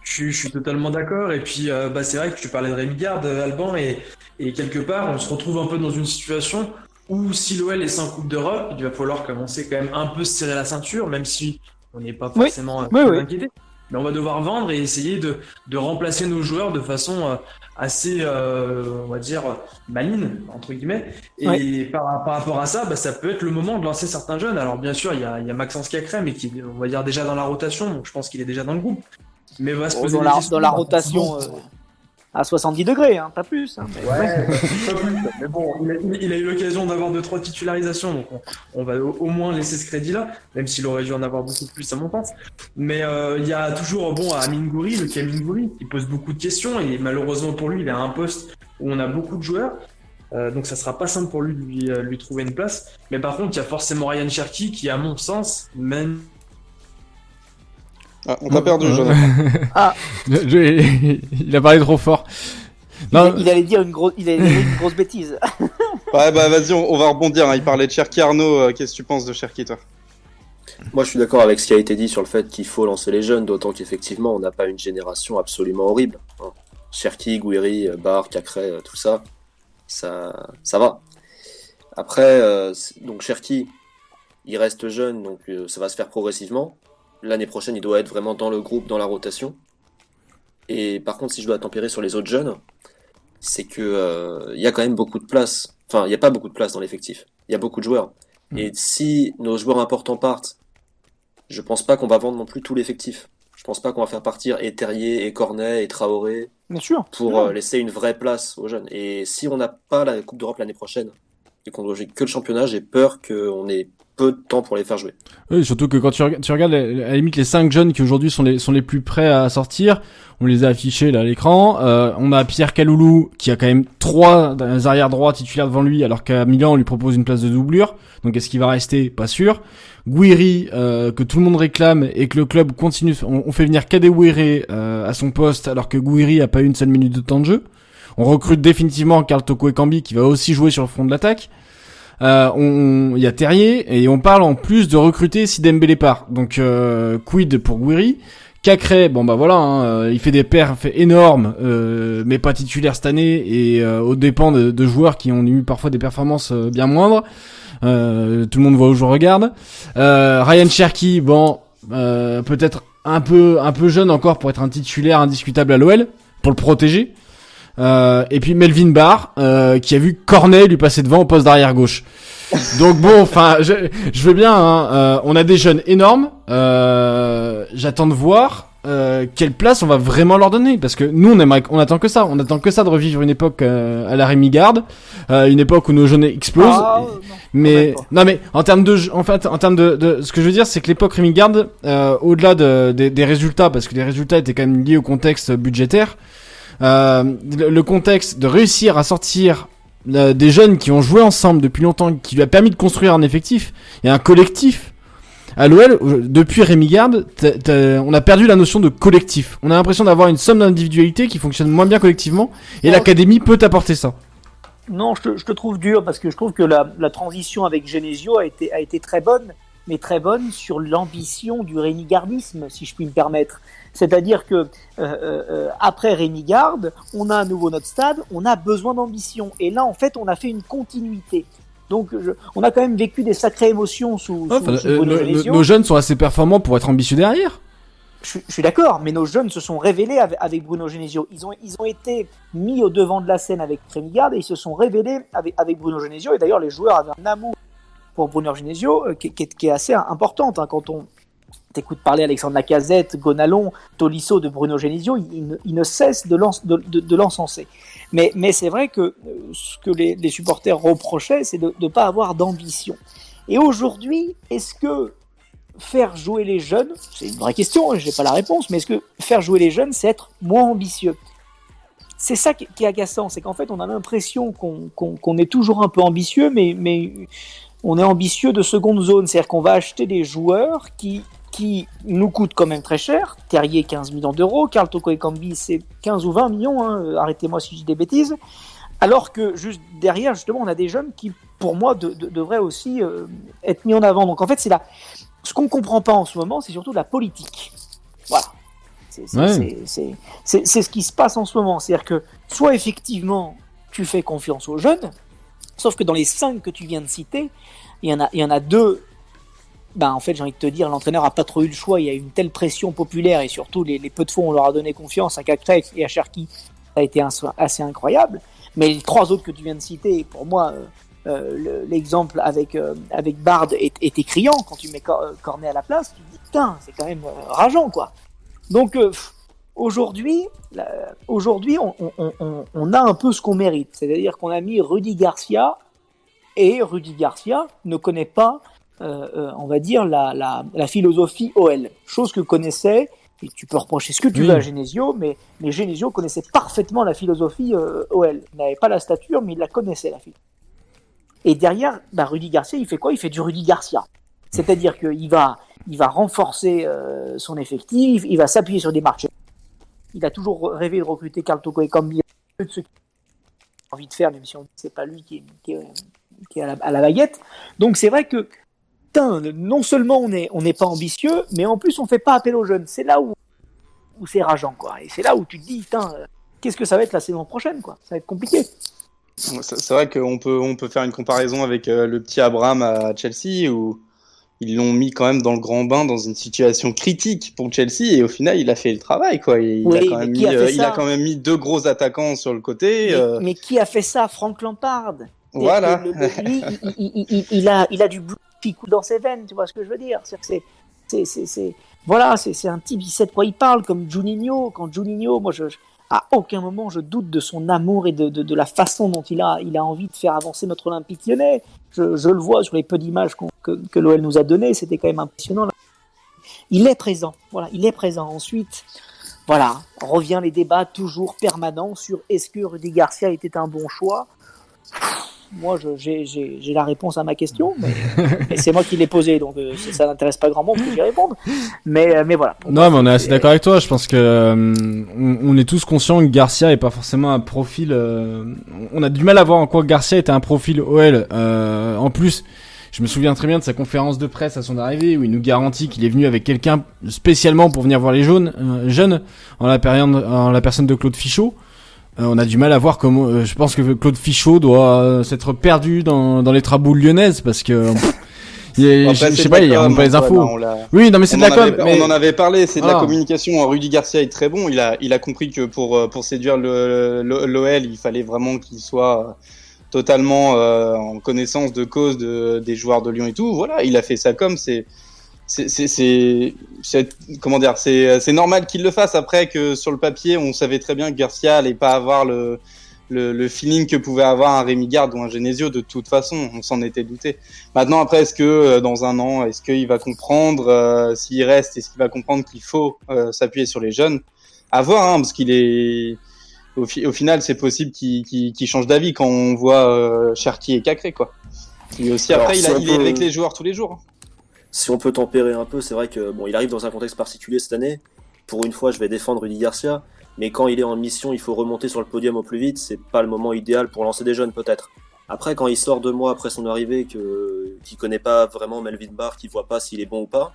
Je, suis- je suis totalement d'accord. Et puis, euh, bah, c'est vrai que tu parlais de Rémi Garde, euh, Alban, et, et quelque part, on se retrouve un peu dans une situation où si l'OL est sans Coupe d'Europe, il va falloir commencer quand même un peu se serrer la ceinture, même si on n'est pas forcément euh, Oui, inquiété. Mais on va devoir vendre et essayer de, de remplacer nos joueurs de façon euh, assez, euh, on va dire, maligne, entre guillemets. Et par, par rapport à ça, bah, ça peut être le moment de lancer certains jeunes. Alors bien sûr, il y a, il y a Maxence Cacré, mais qui est, on va dire, déjà dans la rotation, donc je pense qu'il est déjà dans le groupe. Mais va se poser Dans des la, questions, dans la bah, rotation forcément. À 70 degrés, hein, pas plus. Hein, mais- Ouais, pas plus. Mais bon, il a, il a eu l'occasion d'avoir deux trois titularisations, donc on, on va au, au moins laisser ce crédit-là, même s'il aurait dû en avoir beaucoup plus à mon sens. Mais euh, il y a toujours bon à Amin Gouiri, le Amin Gouiri, qui pose beaucoup de questions et malheureusement pour lui, il a un poste où on a beaucoup de joueurs. Euh, donc ça sera pas simple pour lui de lui, euh, lui trouver une place. Mais par contre, il y a forcément Ryan Cherky qui, à mon sens, mène ah, On t'a perdu. Jonathan. Je- je- il a parlé trop fort. Il, Non, il allait dire une grosse, il allait dire une grosse bêtise. Ouais, bah vas-y, on, on va rebondir. hein. Il parlait de Cherki Arnaud. euh, Qu'est-ce que tu penses de Cherki, toi? Moi, je suis d'accord avec ce qui a été dit sur le fait qu'il faut lancer les jeunes, d'autant qu'effectivement, on n'a pas une génération absolument horrible. hein. Cherki, Gouiri, Bar, Cacré, euh, tout ça, ça, ça va. Après, euh, donc Cherki, il reste jeune, donc euh, ça va se faire progressivement. L'année prochaine, il doit être vraiment dans le groupe, dans la rotation. Et par contre, si je dois tempérer sur les autres jeunes, c'est que euh, il y a quand même beaucoup de place. Enfin, il n'y a pas beaucoup de place dans l'effectif. Il y a beaucoup de joueurs. Mm. Et si nos joueurs importants partent, je pense pas qu'on va vendre non plus tout l'effectif. Je pense pas qu'on va faire partir et Terrier, et Cornet, et Traoré Bien sûr. pour euh, laisser une vraie place aux jeunes. Et si on n'a pas la Coupe d'Europe l'année prochaine et qu'on doit jouer que le championnat, j'ai peur qu'on ait peu de temps pour les faire jouer. Oui, surtout que quand tu, reg- tu regardes à limite les cinq jeunes qui aujourd'hui sont les sont les plus prêts à sortir, on les a affichés là à l'écran. Euh, on a Pierre Kaloulou qui a quand même trois arrière droits titulaires devant lui, alors qu'à Milan on lui propose une place de doublure. Donc est-ce qu'il va rester? Pas sûr. Guiri euh, que tout le monde réclame et que le club continue. On, fait venir Kadewere euh, à son poste alors que Guiri a pas eu une seule minute de temps de jeu. On recrute définitivement Karl Toko Ekambi qui va aussi jouer sur le front de l'attaque. Euh, on- il y a Terrier et on parle en plus de recruter si Dembélé part. Donc euh, quid pour Guiri. Cacré, bon bah voilà, hein, euh, il fait des perfs énormes, euh, mais pas titulaire cette année et euh, au dépend de, joueurs qui ont eu parfois des performances bien moindres. Tout le monde voit où je regarde. Ryan Cherky, bon, peut-être un peu un peu jeune encore pour être un titulaire indiscutable à l'OL, pour le protéger. Euh, et puis Melvin Barr, euh, qui a vu Cornet lui passer devant au poste d'arrière gauche. Donc bon, enfin, je, je veux bien. hein, euh, on a des jeunes énormes. Euh, J'attends de voir euh, quelle place on va vraiment leur donner, parce que nous, on aimerait, on attend que ça. On attend que ça de revivre une époque euh, à la Rémi Garde, euh, une époque où nos jeunes explosent. Ah, non. Mais non mais en termes de en fait en termes de, de ce que je veux dire c'est que l'époque Rémi Garde euh, au-delà de, des- des résultats parce que les résultats étaient quand même liés au contexte budgétaire le, le contexte de réussir à sortir euh, des jeunes qui ont joué ensemble depuis longtemps qui lui a permis de construire un effectif et un collectif. À l'OL euh, depuis Rémi Garde on a perdu la notion de collectif. On a l'impression d'avoir une somme d'individualité qui fonctionne moins bien collectivement et l'académie peut apporter ça. Non, je te, je te trouve dur parce que je trouve que la, la transition avec Genesio a été, a été très bonne, mais très bonne sur l'ambition du rémigardisme, si je puis me permettre. C'est-à-dire que euh, euh, après Rémi Garde, on a à nouveau notre stade, on a besoin d'ambition. Et là, en fait, on a fait une continuité. Donc, je- on a quand même vécu des sacrées émotions sous, sous, Enfin, sous euh, Bruno nos- Genesio. nos, nos jeunes sont assez performants pour être ambitieux derrière. Je, suis- je suis d'accord, mais nos jeunes se sont révélés avec, avec Bruno Genesio. Ils ont, ils ont été mis au devant de la scène avec Rémi Garde et ils se sont révélés avec, avec Bruno Genesio. Et d'ailleurs, les joueurs avaient un amour pour Bruno Genesio qui, qui est- qui est assez importante. hein. Quand on t'écoute parler Alexandre Lacazette, Gonalon, Tolisso de Bruno Genesio, il, il ne, il ne cesse de l'en- de- de- de l'encenser. Mais, c'est vrai que euh, ce que les, supporters reprochaient, c'est de ne pas avoir d'ambition. Et aujourd'hui, est-ce que faire jouer les jeunes, c'est une vraie question, je n'ai pas la réponse, mais est-ce que faire jouer les jeunes, c'est être moins ambitieux? C'est ça qui est agaçant, c'est qu'en fait, on a l'impression qu'on est toujours un peu ambitieux, mais on est ambitieux de seconde zone, c'est-à-dire qu'on va acheter des joueurs qui, qui nous coûtent quand même très cher. Terrier, 15 millions d'euros, Carl Toko Ekambi, c'est 15 ou 20 millions, hein, arrêtez-moi si je dis des bêtises. Alors que juste derrière, justement, on a des jeunes qui, pour moi, de- de- devraient aussi euh, être mis en avant. Donc en fait, c'est la, ce qu'on comprend pas en ce moment, c'est surtout la politique. Voilà. C'est Ouais. ce qui se passe en ce moment. C'est-à-dire que soit effectivement tu fais confiance aux jeunes, sauf que dans les cinq que tu viens de citer, il y en a, il y en a deux. Ben, en fait, j'ai envie de te dire, l'entraîneur a pas trop eu le choix. Il y a eu une telle pression populaire et surtout les, les peu de fois on leur a donné confiance à Cacrec et à Cherki, ça a été un- assez incroyable. Mais les trois autres que tu viens de citer, pour moi, euh, euh, le- l'exemple avec euh, avec Bard est, était criant quand tu mets Cor- Cornet à la place. Tu te dis putain, c'est quand même rageant quoi. Donc aujourd'hui, aujourd'hui, on, on, a un peu ce qu'on mérite, c'est-à-dire qu'on a mis Rudy Garcia et Rudy Garcia ne connaît pas, on va dire la, la, la philosophie OL, chose que connaissait. Et tu peux reprocher ce que tu Oui. veux à Genesio, mais, mais Genesio connaissait parfaitement la philosophie euh, OL. Il n'avait pas la stature, mais il la connaissait, la philosophie. Et derrière, bah, Rudy Garcia, il fait quoi? Il fait du Rudy Garcia. C'est-à-dire qu'il va, il va renforcer euh, son effectif, il va s'appuyer sur des marchés. Il a toujours rêvé de recruter Carl Toko et Cambi, de ceux qui ont envie de faire, même si on c'est pas lui qui est, qui est, qui est à, la, à la baguette. Donc c'est vrai que putain, non seulement on n'est on n'est pas ambitieux, mais en plus on fait pas appel aux jeunes. C'est là où, où c'est rageant, quoi. Et c'est là où tu te dis, putain, euh, qu'est-ce que ça va être la saison prochaine, quoi Ça va être compliqué. C'est vrai qu'on peut, on peut faire une comparaison avec euh, le petit Abraham à Chelsea où ils l'ont mis quand même dans le grand bain dans une situation critique pour Chelsea et au final il a fait le travail quoi. Il, Oui, a, quand même mis, a euh, il a ça quand même mis deux gros attaquants sur le côté. Mais, euh, mais qui a fait ça? Franck Lampard. Voilà. Le- le- lui, il, il- il- il a, il a du bleu qui coule dans ses veines, tu vois ce que je veux dire C'est, voilà, c'est, un type, il sait de quoi il parle, comme Juninho. Quand Juninho, moi, à aucun moment je doute de son amour et de, la façon dont il a, il a envie de faire avancer notre Olympique lyonnais. Je, le vois sur les peu d'images que, que l'OL nous a données, c'était quand même impressionnant. Il est présent, voilà, il est présent. Ensuite, voilà, revient les débats toujours permanents sur est-ce que Rudy Garcia était un bon choix. Moi, je- j'ai j'ai- j'ai la réponse à ma question, mais, mais c'est moi qui l'ai posée, donc euh, ça, n'intéresse pas grand monde que j'y réponde. Mais, euh, mais voilà. Moi, Non, mais on est assez d'accord avec toi. Je pense que euh, on, on est tous conscients que Garcia est pas forcément un profil. euh, on a du mal à voir en quoi Garcia était un profil OL. Euh, en plus, je me souviens très bien de sa conférence de presse à son arrivée où il nous garantit qu'il est venu avec quelqu'un spécialement pour venir voir les jaunes, euh, jeunes en la période, en la personne de Claude Fichot. Euh, on a du mal à voir comment. euh, je pense que Claude Fichot doit euh, s'être perdu dans, dans les traboules lyonnaises parce que. a- je sais pas, il com, remonte pas les infos. hein, l'a- Oui, non, mais c'est de la en com. mais- On en avait parlé, c'est de la communication. Rudy Garcia est très bon. Il a, il a compris que pour, pour séduire l'OL, il fallait vraiment qu'il soit totalement en connaissance de cause de, des joueurs de Lyon et tout. Voilà, il a fait ça comme c'est. C'est, comment dire, c'est, normal qu'il le fasse. Après que sur le papier, on savait très bien que Garcia allait pas avoir le, le, le feeling que pouvait avoir un Rémi Garde ou un Genesio de toute façon. On s'en était douté. Maintenant, après, est-ce que euh, dans un an, est-ce qu'il va comprendre euh, s'il reste, est-ce qu'il va comprendre qu'il faut euh, s'appuyer sur les jeunes? À voir, hein, parce qu'il est au, fi- au final, c'est possible qu'il change d'avis quand on voit euh, Cherki et Cacré, quoi. Et aussi Alors, après, il, a- il est avec les joueurs tous les jours. Si on peut tempérer un peu, c'est vrai que bon, il arrive dans un contexte particulier cette année. Pour une fois, je vais défendre Rudy Garcia, mais quand il est en mission, il faut remonter sur le podium au plus vite. C'est pas le moment idéal pour lancer des jeunes, peut-être. Après, quand il sort deux mois après son arrivée, que qu'il connaît pas vraiment Melvin Barr, qu'il voit pas s'il est bon ou pas,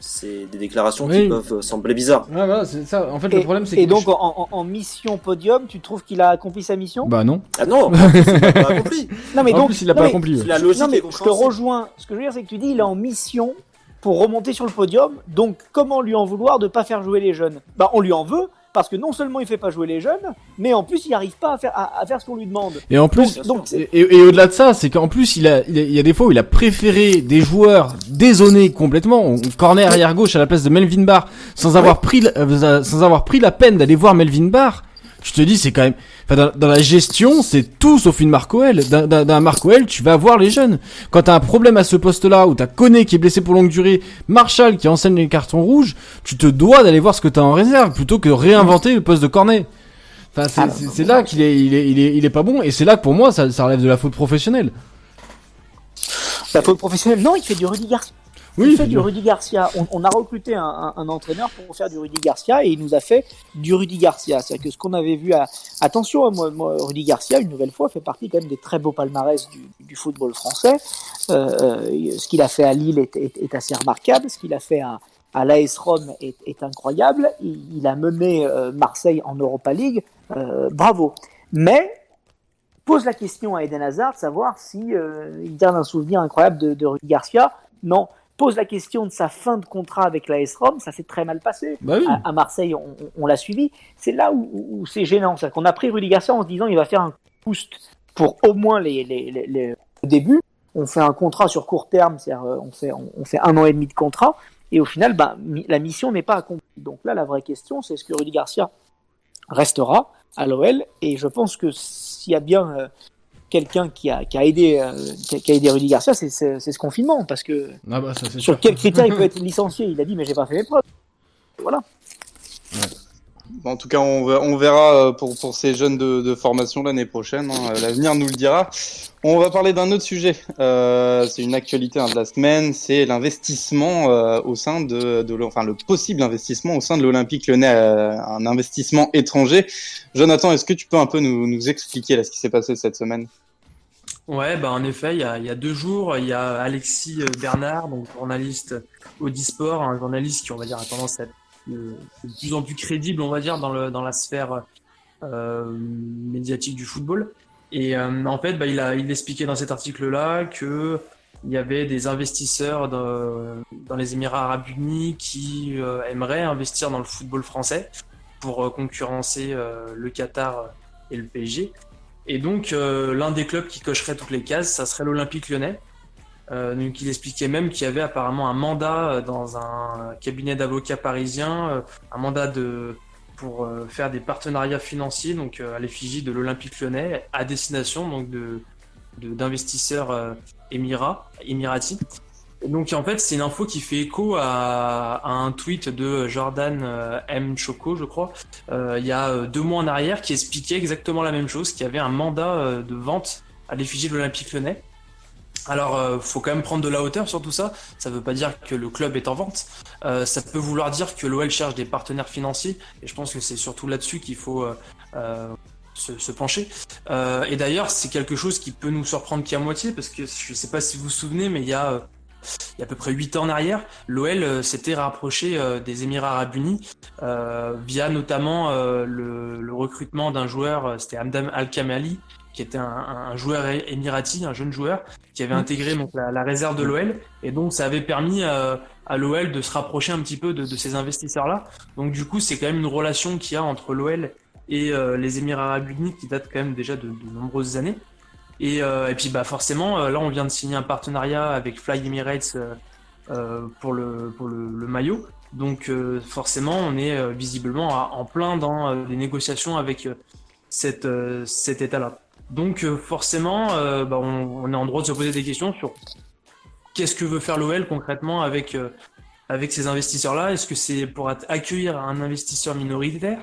c'est des déclarations Oui. qui peuvent sembler bizarres. Ouais, voilà, c'est ça. En fait, Et, le problème, c'est et que. donc, en, en- en mission podium, tu trouves qu'il a accompli sa mission? Bah non. Ah non, en plus, il a pas accompli. Non, mais en donc, plus, il a non, pas mais- accompli. La logique non, mais je te rejoins. Ce que je veux dire, c'est que tu dis il est en mission pour remonter sur le podium. Donc, comment lui en vouloir de pas faire jouer les jeunes? Bah, on lui en veut parce que non seulement il fait pas jouer les jeunes, mais en plus il arrive pas à faire à, à faire ce qu'on lui demande. Et en plus, Donc, et, au-delà de ça, c'est qu'en plus, il a, il, a- il y a des fois où il a préféré des joueurs dézonés complètement, corner arrière gauche à la place de Melvin Barr, sans avoir pris, la- euh, sans avoir pris la peine d'aller voir Melvin Barr. Je te dis, c'est quand même, enfin, dans, dans la gestion, c'est tout sauf une Marco L. D'un- Marco L, tu vas voir les jeunes. Quand t'as un problème à ce poste-là, où t'as Koné qui est blessé pour longue durée, Marshall qui enseigne les cartons rouges, tu te dois d'aller voir ce que t'as en réserve, plutôt que réinventer le poste de cornet. Enfin, c'est là qu'il est, il est, il est, il est pas bon, et c'est là que pour moi, ça, ça relève de la faute professionnelle. la faute professionnelle. Non, il fait du Rudy Garcia. Oui, il fait du Rudy Garcia. On, on a recruté un, un- un entraîneur pour faire du Rudy Garcia et il nous a fait du Rudy Garcia. C'est-à-dire que ce qu'on avait vu à... Attention, hein, moi, moi, Rudy Garcia, une nouvelle fois, fait partie quand même des très beaux palmarès du, du football français. Euh, euh, ce qu'il a fait à Lille est, est- est assez remarquable. Ce qu'il a fait à, à l'AS Rome est, est incroyable. Il, il a mené euh, Marseille en Europa League. Euh, bravo. Mais pose la question à Eden Hazard de savoir si euh, il garde un souvenir incroyable de, de Rudy Garcia. Non. Pose la question de sa fin de contrat avec l'AS Rome, ça s'est très mal passé. Bah oui. À, à Marseille, on, l'a suivi. C'est là où, c'est gênant. C'est qu'on a pris Rudy Garcia en se disant il va faire un boost pour au moins les, les, les, les- le début. On fait un contrat sur court terme, c'est-à-dire euh, on fait, on, on fait un an et demi de contrat. Et au final, bah, mi- la mission n'est pas accomplie. Donc là, la vraie question, c'est est-ce que Rudy Garcia restera à l'OL Et je pense que s'il y a bien euh, quelqu'un qui a, qui a aidé, euh, qui, a, aidé Rudy Garcia, c'est ce confinement, parce que Ah bah, ça, sur sûr. quels critères il peut être licencié? Il a dit mais j'ai pas fait mes preuves. Voilà. En tout cas, on, verra euh, pour, pour ces jeunes de, de formation l'année prochaine. hein. L'avenir nous le dira. On va parler d'un autre sujet. Euh, c'est une actualité hein, de la semaine. C'est l'investissement euh, au sein de, de, enfin le possible investissement au sein de l'Olympique Lyonnais, euh, un investissement étranger. Jonathan, est-ce que tu peux un peu nous, expliquer ce qui s'est passé cette semaine? Ouais, bah en effet, il y a, il y a deux jours, il y a Alexis euh, Bernard, donc journaliste Audisport, un journaliste qui, on va dire, a tendance à être euh, de plus en plus crédible, on va dire, dans, la sphère euh, médiatique du football. Et euh, en fait, bah, il expliquait dans cet article-là que il y avait des investisseurs dans, dans les Émirats Arabes Unis qui aimeraient investir dans le football français pour concurrencer le Qatar et le PSG. Et donc, l'un des clubs qui cocherait toutes les cases, ça serait l'Olympique lyonnais. Euh, expliquait même qu'il y avait apparemment un mandat euh, dans un cabinet d'avocats parisien, euh, un mandat de pour faire des partenariats financiers donc à l'effigie de l'Olympique Lyonnais à destination donc de d'investisseurs émirats émiratis. donc en fait c'est une info qui fait écho à un tweet de Jordan M Choco je crois il y a deux mois en arrière qui expliquait exactement la même chose qu'il y avait un mandat de vente à l'effigie de l'Olympique Lyonnais alors, euh, faut quand même prendre de la hauteur sur tout ça. Ça ne veut pas dire que le club est en vente. Euh, ça peut vouloir dire que l'OL cherche des partenaires financiers. Et je pense que c'est surtout là-dessus qu'il faut euh, se, pencher. et d'ailleurs, c'est quelque chose qui peut nous surprendre qu'à moitié, parce que je ne sais pas si vous vous souvenez, mais il y a à peu près 8 ans en arrière, l'OL s'était rapproché des Émirats Arabes Unis via notamment le, le, recrutement d'un joueur, c'était Hamdam Al-Kamali, qui était un, joueur émirati, un jeune joueur, qui avait mm. intégré donc, la, réserve de l'OL. Et donc, ça avait permis euh, à l'OL de se rapprocher un petit peu de, ces investisseurs-là. Donc, du coup, c'est quand même une relation qu'il y a entre l'OL et euh, les Émirats Arabes Unis qui date quand même déjà de, nombreuses années. Et, euh, et, puis, bah, forcément, là, on vient de signer un partenariat avec Fly Emirates pour, le, pour le, le maillot. Donc, forcément, on est visiblement en plein dans les négociations avec cette, cet état-là. Donc euh, forcément, euh, bah, on, est en droit de se poser des questions sur qu'est-ce que veut faire l'OL concrètement avec, euh, avec ces investisseurs-là. Est-ce que c'est pour accueillir un investisseur minoritaire?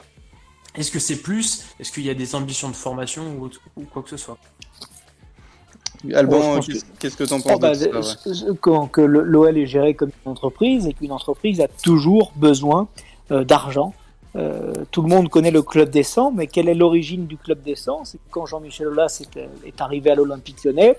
Est-ce que c'est plus? Est-ce qu'il y a des ambitions de formation ou, quoi que ce soit? Alban, qu'est-ce que tu en penses bah, Quand que l'OL est géré comme une entreprise et qu'une entreprise a toujours besoin d'argent euh, tout le monde connaît le club des 100, mais quelle est l'origine du club des 100 C'est quand Jean-Michel Aulas est, arrivé à l'Olympique lyonnais,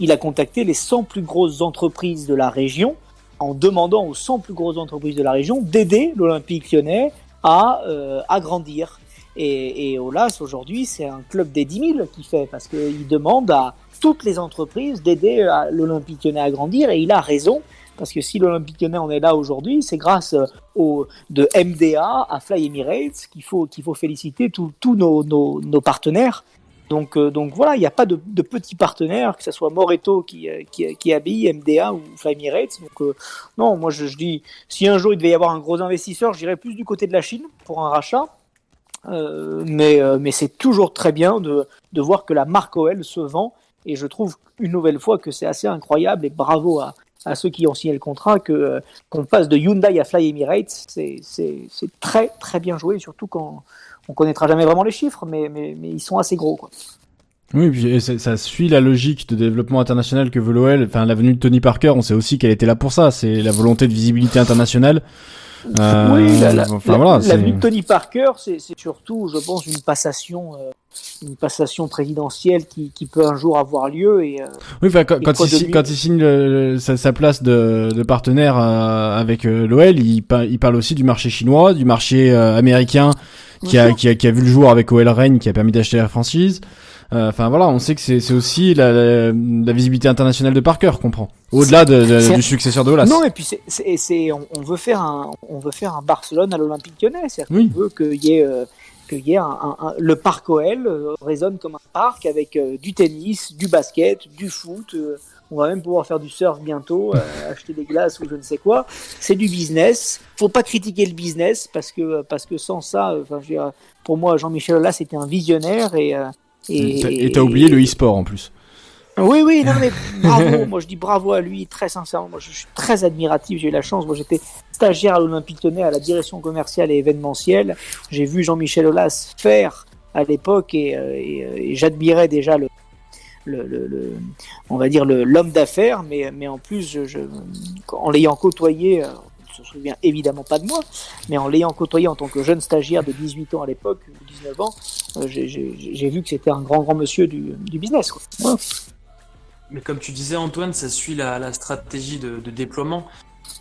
il a contacté les 100 plus grosses entreprises de la région en demandant aux 100 plus grosses entreprises de la région d'aider l'Olympique lyonnais à euh, agrandir. Et, et Aulas, aujourd'hui, c'est un club des 10 000 qui fait, parce qu'il demande à toutes les entreprises d'aider l'Olympique lyonnais à grandir, et il a raison, parce que si l'Olympique Lyonnais en est là aujourd'hui, c'est grâce euh, au, de MDA à Fly Emirates qu'il faut, qu'il faut féliciter tous nos, nos, nos, partenaires. Donc, euh, donc voilà, il n'y a pas de, petits partenaires, que ce soit Moreto qui, euh, qui, qui, habille, MDA ou Fly Emirates. Donc non, moi je, je, dis, si un jour il devait y avoir un gros investisseur, j'irais plus du côté de la Chine pour un rachat. Mais mais c'est toujours très bien de, de voir que la marque OL se vend et je trouve une nouvelle fois que c'est assez incroyable et bravo à, à ceux qui ont signé le contrat que euh, qu'on passe de Hyundai à Fly Emirates, c'est très très bien joué, surtout quand on connaîtra jamais vraiment les chiffres, mais, mais, ils sont assez gros. Oui, puis ça, suit la logique de développement international que veut l'OL. Enfin, la venue de Tony Parker, on sait aussi qu'elle était là pour ça. C'est la volonté de visibilité internationale. Euh, oui, la, venue de Tony Parker, c'est surtout, je pense, une passation. Euh, une passation présidentielle qui, qui, peut un jour avoir lieu. Et, euh, oui, quand, quand, il, quand, il, signe sa, place de, de partenaire euh, avec euh, l'OL, il, il, parle aussi du marché chinois, du marché américain qui a, qui a, qui, a, vu le jour avec OL Reign, qui a permis d'acheter la franchise. Enfin voilà, on sait que c'est aussi la, la, visibilité internationale de Parker qu'on prend, au-delà de, du successeur de Olas. Non, et puis c'est on, on, veut faire un on veut faire un Barcelone à l'Olympique Lyonnais, c'est-à-dire oui. qu'on veut qu'il y ait que un, le parc OL euh, résonne comme un parc avec euh, du tennis, du basket, du foot. Euh, on va même pouvoir faire du surf bientôt, acheter des glaces ou je ne sais quoi. C'est du business. Faut pas critiquer le business parce que parce que sans ça, enfin, je pour moi, Jean-Michel là, c'était un visionnaire et et t'as oublié le e-sport en plus. Oui, oui, non, mais bravo. moi, je dis bravo à lui, très sincèrement. Moi, je suis très admiratif. J'ai eu la chance. Moi, j'étais stagiaire à l'Olympique Lyonnais à la direction commerciale et événementielle. J'ai vu Jean-Michel Aulas faire à l'époque et, euh, euh, et, j'admirais déjà le, le, le, on va dire l'homme d'affaires, mais, mais en plus, je, je en l'ayant côtoyé, euh, se souvient évidemment pas de moi, mais en l'ayant côtoyé en tant que jeune stagiaire de 18 ans à l'époque, 19 ans, j'ai vu que c'était un grand, grand monsieur du, du business. Mais comme tu disais, Antoine, ça suit la, stratégie de, déploiement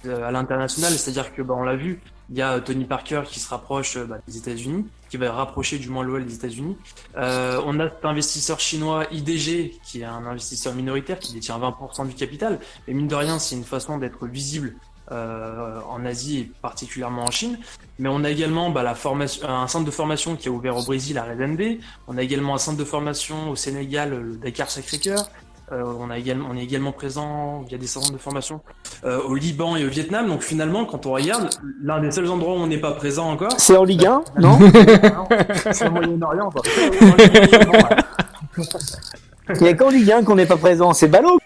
euh, à l'international. C'est-à-dire que, bah, on l'a vu, il y a Tony Parker qui se rapproche euh, bah, des États-Unis. qui va rapprocher du moins l'OL des États-Unis. Euh, on a cet investisseur chinois IDG, qui est un investisseur minoritaire qui détient 20% du capital. Et mine de rien, c'est une façon d'être visible euh, en Asie et particulièrement en Chine. Mais on a également bah, la formation, un centre de formation qui a ouvert au Brésil à Redende. On a également un centre de formation au Sénégal, le Dakar Sacré-Cœur. Euh, on, a également, on est également présent via des centres de formation euh, au Liban et au Vietnam. Donc finalement, quand on regarde, l'un des seuls endroits où on n'est pas présent encore, C'est en Ligue 1, non c'est au Moyen-Orient. Il y a qu'en Ligue 1 qu'on n'est pas présent. C'est ballot.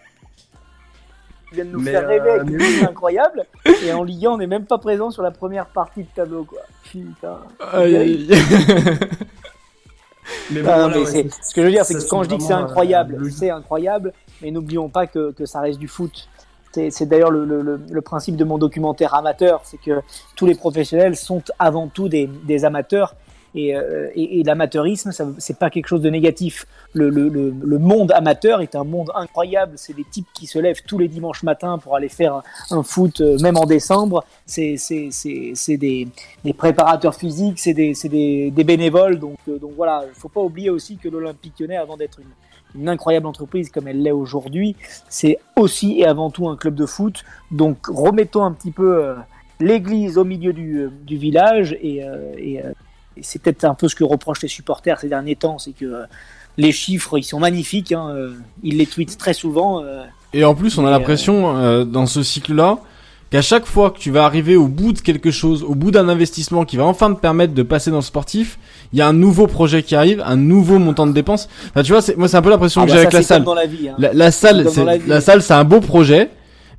Ils viennent nous Mais, faire rêver euh, avec mais une ligne incroyable. Et en Ligue 1, on n'est même pas présent sur la première partie de tableau, quoi. Putain. Aïe, aïe, aïe. Mais bon, Ah, voilà, mais ouais, c'est- c'est- ce que je veux dire, c'est que quand je dis que c'est euh, incroyable, c'est incroyable, mais n'oublions pas que, que ça reste du foot. C'est c'est d'ailleurs le, le, le- le principe de mon documentaire amateur, c'est que tous les professionnels sont avant tout des, des amateurs. Et, euh, et, et l'amateurisme, c'est pas quelque chose de négatif. Le, le, le, le monde amateur est un monde incroyable. C'est des types qui se lèvent tous les dimanches matins pour aller faire un, foot, euh, même en décembre. C'est des, des préparateurs physiques, c'est des, des, des bénévoles. Donc, euh, donc voilà, il faut pas oublier aussi que l'Olympique lyonnais, avant d'être une, une incroyable entreprise comme elle l'est aujourd'hui, c'est aussi et avant tout un club de foot. Donc remettons un petit peu l'église au milieu du, du village et, euh, et, et c'est peut-être un peu ce que reprochent les supporters ces derniers temps, c'est que euh, les chiffres ils sont magnifiques, hein, euh, ils les tweetent très souvent. euh, Et en plus, on a l'impression euh, dans ce cycle-là qu'à chaque fois que tu vas arriver au bout de quelque chose, au bout d'un investissement qui va enfin te permettre de passer dans le sportif, il y a un nouveau projet qui arrive, un nouveau montant de dépenses. Enfin, tu vois, c'est, moi c'est un peu l'impression ah que bah j'ai avec la c'est comme salle. dans la vie. hein. La, la salle, c'est, la la, vie. salle, c'est un beau projet.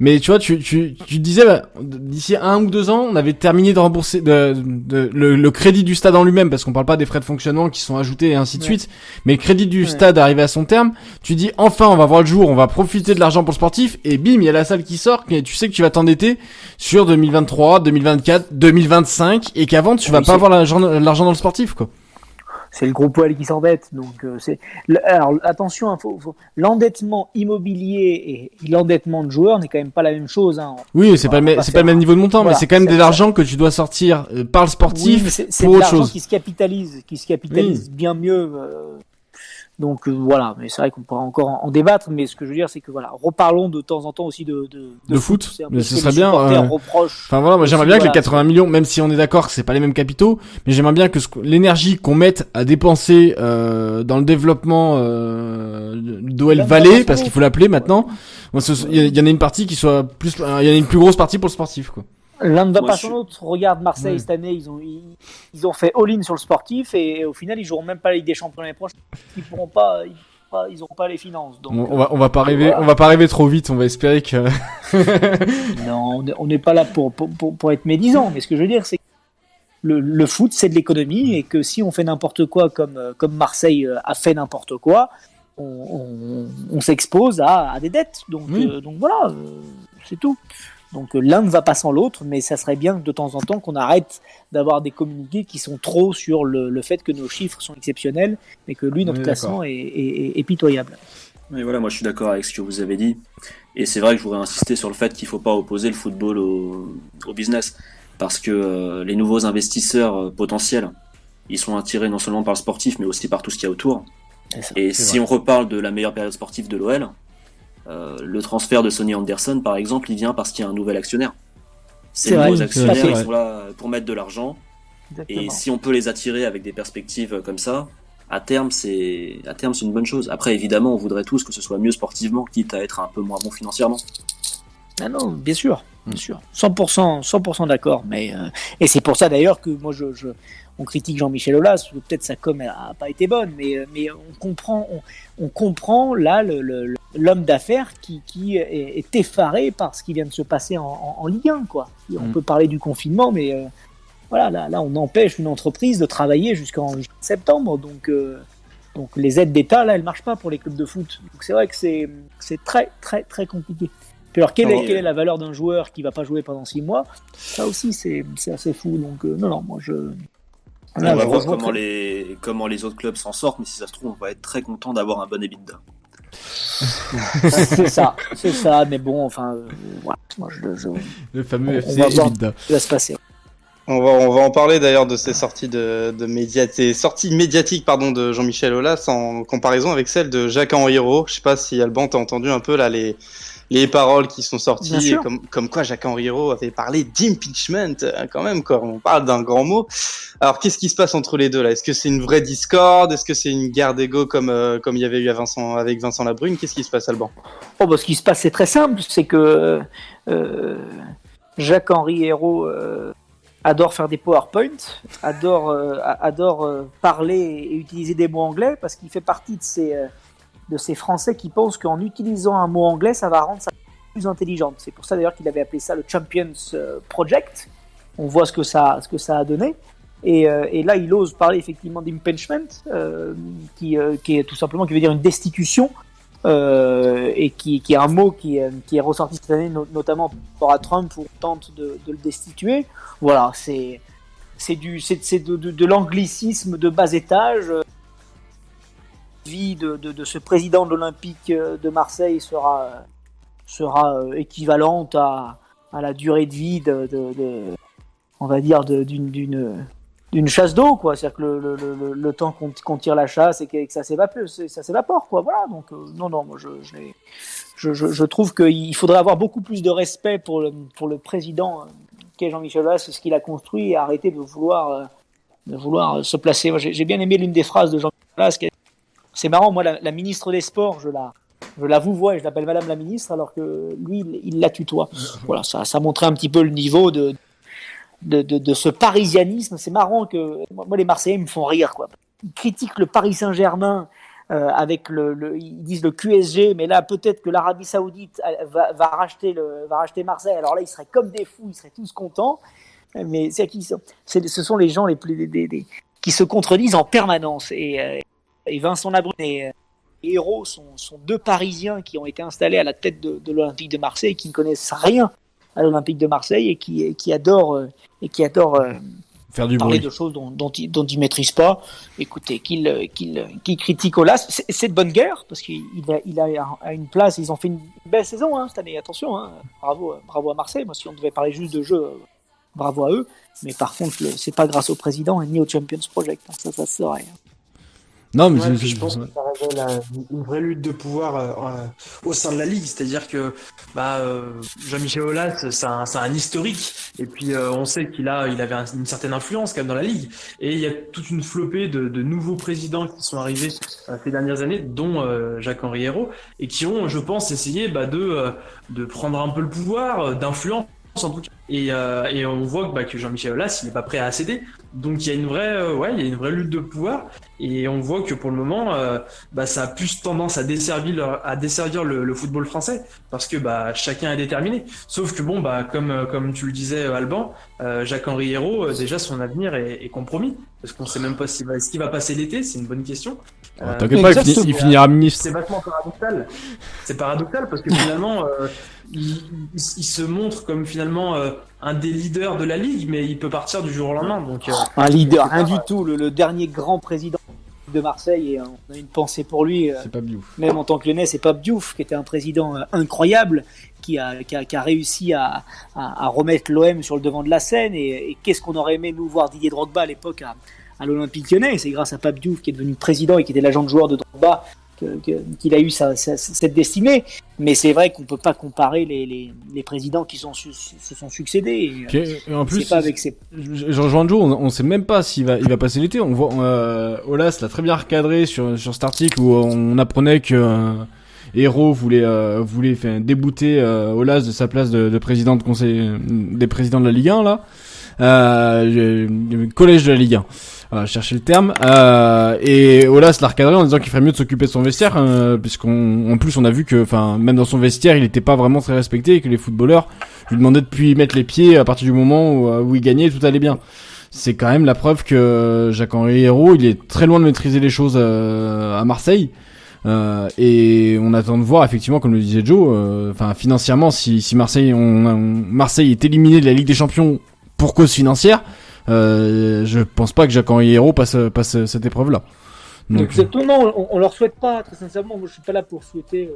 Mais tu vois, tu, tu, tu disais, bah, d'ici un ou deux ans, on avait terminé de rembourser de, de- le, le crédit du stade en lui-même, parce qu'on parle pas des frais de fonctionnement qui sont ajoutés et ainsi de Ouais. suite. Mais le crédit du Ouais. stade arrivé à son terme, tu dis, enfin, on va voir le jour, on va profiter de l'argent pour le sportif, et bim, il y a la salle qui sort, et tu sais que tu vas t'endetter sur 2023, 2024, 2025, et qu'avant, tu Oui, vas pas avoir l'argent, l'argent dans le sportif, quoi. C'est le gros poil qui s'endette. Donc euh, c'est alors attention, hein, faut- faut- l'endettement immobilier et l'endettement de joueurs n'est quand même pas la même chose. Hein. Oui, c'est pas le, va même- pas c'est pas le même niveau de montant, Voilà, mais c'est quand même de l'argent que tu dois sortir euh, par le Oui, sportif mais c'est pour autre chose. qui se capitalise, qui se capitalise bien mieux. euh, donc euh, voilà, mais c'est vrai qu'on pourra encore en, en débattre, mais ce que je veux dire, c'est que voilà, reparlons de temps en temps aussi de, de, De foot, mais ce serait bien, euh. Enfin voilà, moi j'aimerais bien que les voilà, 80 millions, même si on est d'accord que c'est pas les mêmes capitaux, mais j'aimerais bien que l'énergie qu'on mette à dépenser euh, dans le développement d'OL Valley, va parce qu'il faut l'appeler maintenant, il y, y en a une partie qui soit plus, il y en a une plus grosse partie pour le sportif quoi. L'un ne va pas sans l'autre. Regarde Marseille Ouais. cette année, ils ont ils, ils ont fait all-in sur le sportif et, au final ils joueront même pas la Ligue des Champions l'année prochaine. Ils pourront pas, ils, pourront pas- ils auront pas les finances. Donc On, va, on va pas arriver, voilà. on va pas arriver trop vite, on va espérer que. Non, on est- on n'est pas là pour, pour, pour, être médisant, mais ce que je veux dire, c'est que le, le foot, c'est de l'économie, et que si on fait n'importe quoi comme, euh, comme Marseille euh, a fait n'importe quoi, on, on, on s'expose à, à des dettes. Donc, Oui. euh, donc voilà, euh, c'est tout. Donc euh, l'un ne va pas sans l'autre, mais ça serait bien que de temps en temps qu'on arrête d'avoir des communiqués qui sont trop sur le, le fait que nos chiffres sont exceptionnels, mais que lui, notre est classement est, est, est- est pitoyable. Mais voilà, moi je suis d'accord avec ce que vous avez dit. Et c'est vrai que je voudrais insister sur le fait qu'il ne faut pas opposer le football au, au business. Parce que euh, les nouveaux investisseurs euh, potentiels, ils sont attirés non seulement par le sportif, mais aussi par tout ce qu'il y a autour. Ça. Et si on reparle de la meilleure période sportive de l'OL, euh, le transfert de Sonny Anderson, par exemple, il vient parce qu'il y a un nouvel actionnaire. C'est Ces vrai, nouveaux c'est actionnaires, vrai. ils sont là pour mettre de l'argent. Et si on peut les attirer avec des perspectives comme ça, à terme, c'est à terme c'est une bonne chose. Après, évidemment, on voudrait tous que ce soit mieux sportivement, quitte à être un peu moins bon financièrement. Ah non, bien sûr, bien Mm. sûr, 100%, 100% d'accord. Mais euh, et c'est pour ça d'ailleurs que moi je, je on critique Jean-Michel Aulas, peut-être sa com a pas été bonne, mais euh, mais on comprend, on, on comprend là l'homme d'affaires qui qui est, est effaré par ce qui vient de se passer en, en, en Ligue 1 quoi. Et On Mm. peut parler du confinement, mais euh, voilà là là on empêche une entreprise de travailler jusqu'en septembre, donc. euh, donc les aides d'État là, elles marchent pas pour les clubs de foot. Donc c'est vrai que c'est très très très compliqué. Puis alors, quelle, est, quelle est la valeur d'un joueur qui va pas jouer pendant six mois? Ça aussi, c'est c'est assez fou. Donc, euh, non, non, moi, je. on va je voir comment les comment les autres clubs s'en sortent, mais si ça se trouve, on va être très content d'avoir un bon EBITDA. C'est ça, c'est ça. Mais bon, enfin, euh, voilà, moi, je, je, Le fameux On- on FC va voir. EBITDA. ça va se passer. On va, on va en parler d'ailleurs de ces sorties de, de médias, ces sorties médiatiques pardon de Jean-Michel Aulas en comparaison avec celles de Jacques-Henri Hérault. Je sais pas si Alban t'a entendu un peu là les les paroles qui sont sorties, comme, comme quoi Jacques-Henri Hérault avait parlé d'impeachment, euh, quand même, quoi. On parle d'un grand mot. Alors, qu'est-ce qui se passe entre les deux, là? Est-ce que c'est une vraie discorde? Est-ce que c'est une guerre d'ego comme, euh, comme il y avait eu à Vincent, avec Vincent Labrune? Qu'est-ce qui se passe, Alban? Oh, bah, ce qui se passe, c'est très simple. C'est que, euh, Jacques-Henri Hérault, euh, adore faire des PowerPoint, adore, adore parler et utiliser des mots anglais parce qu'il fait partie de ces, de ces Français qui pensent qu'en utilisant un mot anglais, ça va rendre sa plus intelligente. C'est pour ça d'ailleurs qu'il avait appelé ça le Champions Project. On voit ce que ça, ce que ça a donné. Et, et là, il ose parler effectivement d'impeachment, qui, qui est tout simplement qui veut dire une destitution. Euh, et qui, qui, est un mot qui, qui est ressorti cette année, no notamment par à Trump, où on tente de, le destituer. Voilà, c'est du c'est de, de, de l'anglicisme de bas étage. Vie de, de, ce président de l'Olympique de Marseille sera sera équivalente à, à la durée de vie de, on va dire d'une d'une chasse d'eau, quoi. C'est-à-dire que le, le, le, le temps qu'on qu tire la chasse et que, que ça s'évapore, ça s'évapore, quoi. Voilà. Donc, euh, non, non, moi, je, je, je, je trouve qu'il faudrait avoir beaucoup plus de respect pour le, pour le président qu'est Jean-Michel Aulas, ce qu'il a construit, et arrêter de vouloir, de vouloir se placer. J'ai bien aimé l'une des phrases de Jean-Michel Aulas. C'est marrant, moi, la, la, ministre des Sports, je la, je la vous vois et je l'appelle Madame la ministre, alors que lui, il, il la tutoie. Voilà, ça, ça montrait un petit peu le niveau de de, de, de, ce parisianisme. C'est marrant que moi les Marseillais me font rire quoi. Ils critiquent le Paris Saint-Germain euh, avec le, le, ils disent le QSG, mais là peut-être que l'Arabie Saoudite va, va, racheter le, va racheter Marseille. Alors là ils seraient comme des fous, ils seraient tous contents. Mais c'est qui c'est, ce sont les gens les plus des, des, qui se contredisent en permanence. Et, euh, et Vincent Labrune et, et Héros sont, sont, deux Parisiens qui ont été installés à la tête de, de l'Olympique de Marseille qui ne connaissent rien à l'Olympique de Marseille et qui, qui adore et qui adore euh, faire du parler bruit. de choses dont, dont, il, dont il maîtrise pas. Écoutez, qu'il qu'il qu'il critique Olas, c'est de bonne guerre parce qu'il a, il a à une place. Ils ont fait une belle saison hein, cette année. Attention, hein, bravo, bravo à Marseille. Moi, si on devait parler juste de jeu, bravo à eux. Mais par contre, c'est pas grâce au président ni au Champions Project. Hein, ça, ça se saurait. Non, mais ouais, je pense que ça révèle une vraie lutte de pouvoir euh, au sein de la ligue. C'est-à-dire que bah, euh, Jean-Michel Aulas, c'est un, un, historique, et puis euh, on sait qu'il a, il avait un, une certaine influence quand même dans la ligue. Et il y a toute une flopée de, de nouveaux présidents qui sont arrivés ces dernières années, dont Jacques-Henri Hérault, et qui ont, je pense, essayé bah, de, de prendre un peu le pouvoir, d'influence Et, euh, et on voit que, bah, que Jean-Michel Aulas, il n'est pas prêt à céder. Donc il y a une vraie, euh, ouais, il y a une vraie lutte de pouvoir. Et on voit que pour le moment, euh, bah, ça a plus tendance à desservir, à desservir le, le, football français parce que bah, chacun est déterminé. Sauf que bon, bah, comme, comme tu le disais, Alban, Jacques-Henri Hérault, déjà son avenir est, est compromis parce qu'on sait même pas s'il va, est-ce qu'il va passer l'été. C'est une bonne question. Oh, T'inquiète pas, il, finit, il, finira ministre. C'est vachement paradoxal. C'est paradoxal parce que finalement, il, il, il, se montre comme finalement euh, un des leaders de la ligue, mais il peut partir du jour au lendemain. Donc, euh, un leader, rien du tout. Le, le, dernier grand président de Marseille, et on a une pensée pour lui. C'est pas Biouf. Même en tant que Lyonnais, c'est pas Biouf, qui était un président euh, incroyable, qui a, qui a, qui a réussi à, à, à remettre l'OM sur le devant de la scène. Et, et qu'est-ce qu'on aurait aimé nous voir Didier Drogba à l'époque à, à l'Olympique Lyonnais. C'est grâce à Pape Diouf qui est devenu président et qui était l'agent de joueur de Drogba qu'il a eu sa, sa, cette destinée. Mais c'est vrai qu'on peut pas comparer les, les, les présidents qui sont, se sont succédés. Okay. Et en plus, pas avec ses... je rejoins Joe, on, on sait même pas s'il va, il va passer l'été. On voit, euh, Olas l'a très bien recadré sur, sur cet article où on apprenait que euh, Héros voulait, euh, voulait débouter euh, Olas de sa place de, de président de conseil, des présidents de la Ligue 1 là. Collège de la Ligue 1 voilà, chercher le terme. Euh, et Olas l'a recadré en disant qu'il ferait mieux de s'occuper de son vestiaire, euh, puisqu'on en plus on a vu que, enfin, même dans son vestiaire, il n'était pas vraiment très respecté et que les footballeurs lui demandaient de y mettre les pieds à partir du moment où, où il gagnait, tout allait bien. C'est quand même la preuve que Jacques-Henri Hérault, il est très loin de maîtriser les choses euh, à Marseille. Euh, et on attend de voir effectivement, comme le disait Joe, enfin financièrement, si, si Marseille, on, Marseille est éliminé de la Ligue des Champions pour cause financière, euh, je pense pas que Jacques-Henri Hérault passe, passe cette épreuve-là. Donc, Exactement, on, on, leur souhaite pas, très sincèrement. Moi, je suis pas là pour souhaiter euh,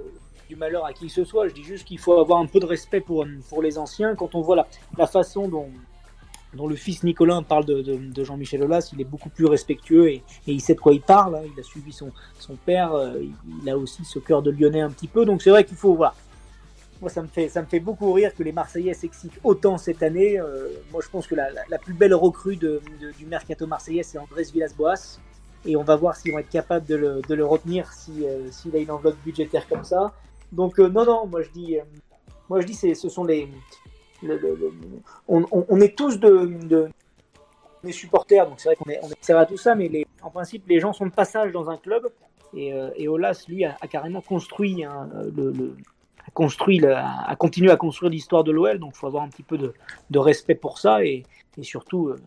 du malheur à qui que ce soit. Je dis juste qu'il faut avoir un peu de respect pour, pour les anciens. Quand on voit la, la façon dont dont le fils Nicolas parle de, de, de Jean-Michel Aulas, il est beaucoup plus respectueux et, et, il sait de quoi il parle. Hein. Il a suivi son, son père, euh, il a aussi ce cœur de Lyonnais un petit peu. Donc c'est vrai qu'il faut voilà. Moi, ça me fait ça me fait beaucoup rire que les Marseillais s'excitent autant cette année. Euh, moi, je pense que la, la, plus belle recrue du mercato marseillais, c'est Andrés Villas-Boas. Et on va voir s'ils vont être capables de le, de le retenir s'il si, s'il a une enveloppe budgétaire comme ça. Donc non, non, moi je dis, moi je dis, ce sont les, le, le, le, on, on, est tous de, de supporters, donc c'est vrai qu'on est, on est tout ça, mais en principe, les gens sont de passage dans un club. Et, euh, Olas, lui, a, carrément construit le, construit, le, a à construire l'histoire de l'OL. Donc, il faut avoir un petit peu de, de respect pour ça et, et surtout euh,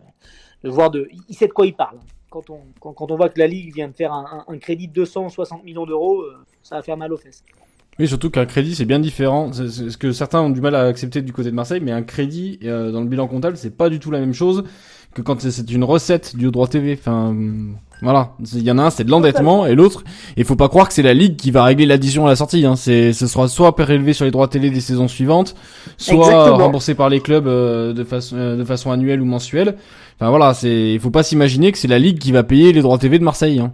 de voir de, il sait de quoi il parle. Quand on, quand, quand on voit que la Ligue vient de faire un, un, un crédit de 260 millions d'euros, euh, ça va faire mal aux fesses. Oui, surtout qu'un crédit c'est bien différent. C'est ce que certains ont du mal à accepter du côté de Marseille, mais un crédit euh, dans le bilan comptable c'est pas du tout la même chose que quand c'est une recette du droit TV. Enfin, voilà, il y en a un c'est de l'endettement et l'autre, il faut pas croire que c'est la ligue qui va régler l'addition à la sortie. Hein. C'est, ce sera soit prélevé sur les droits télé des saisons suivantes, soit Exactement. remboursé par les clubs euh, de façon euh, de façon annuelle ou mensuelle. Enfin voilà, c'est, il faut pas s'imaginer que c'est la ligue qui va payer les droits TV de Marseille. Hein.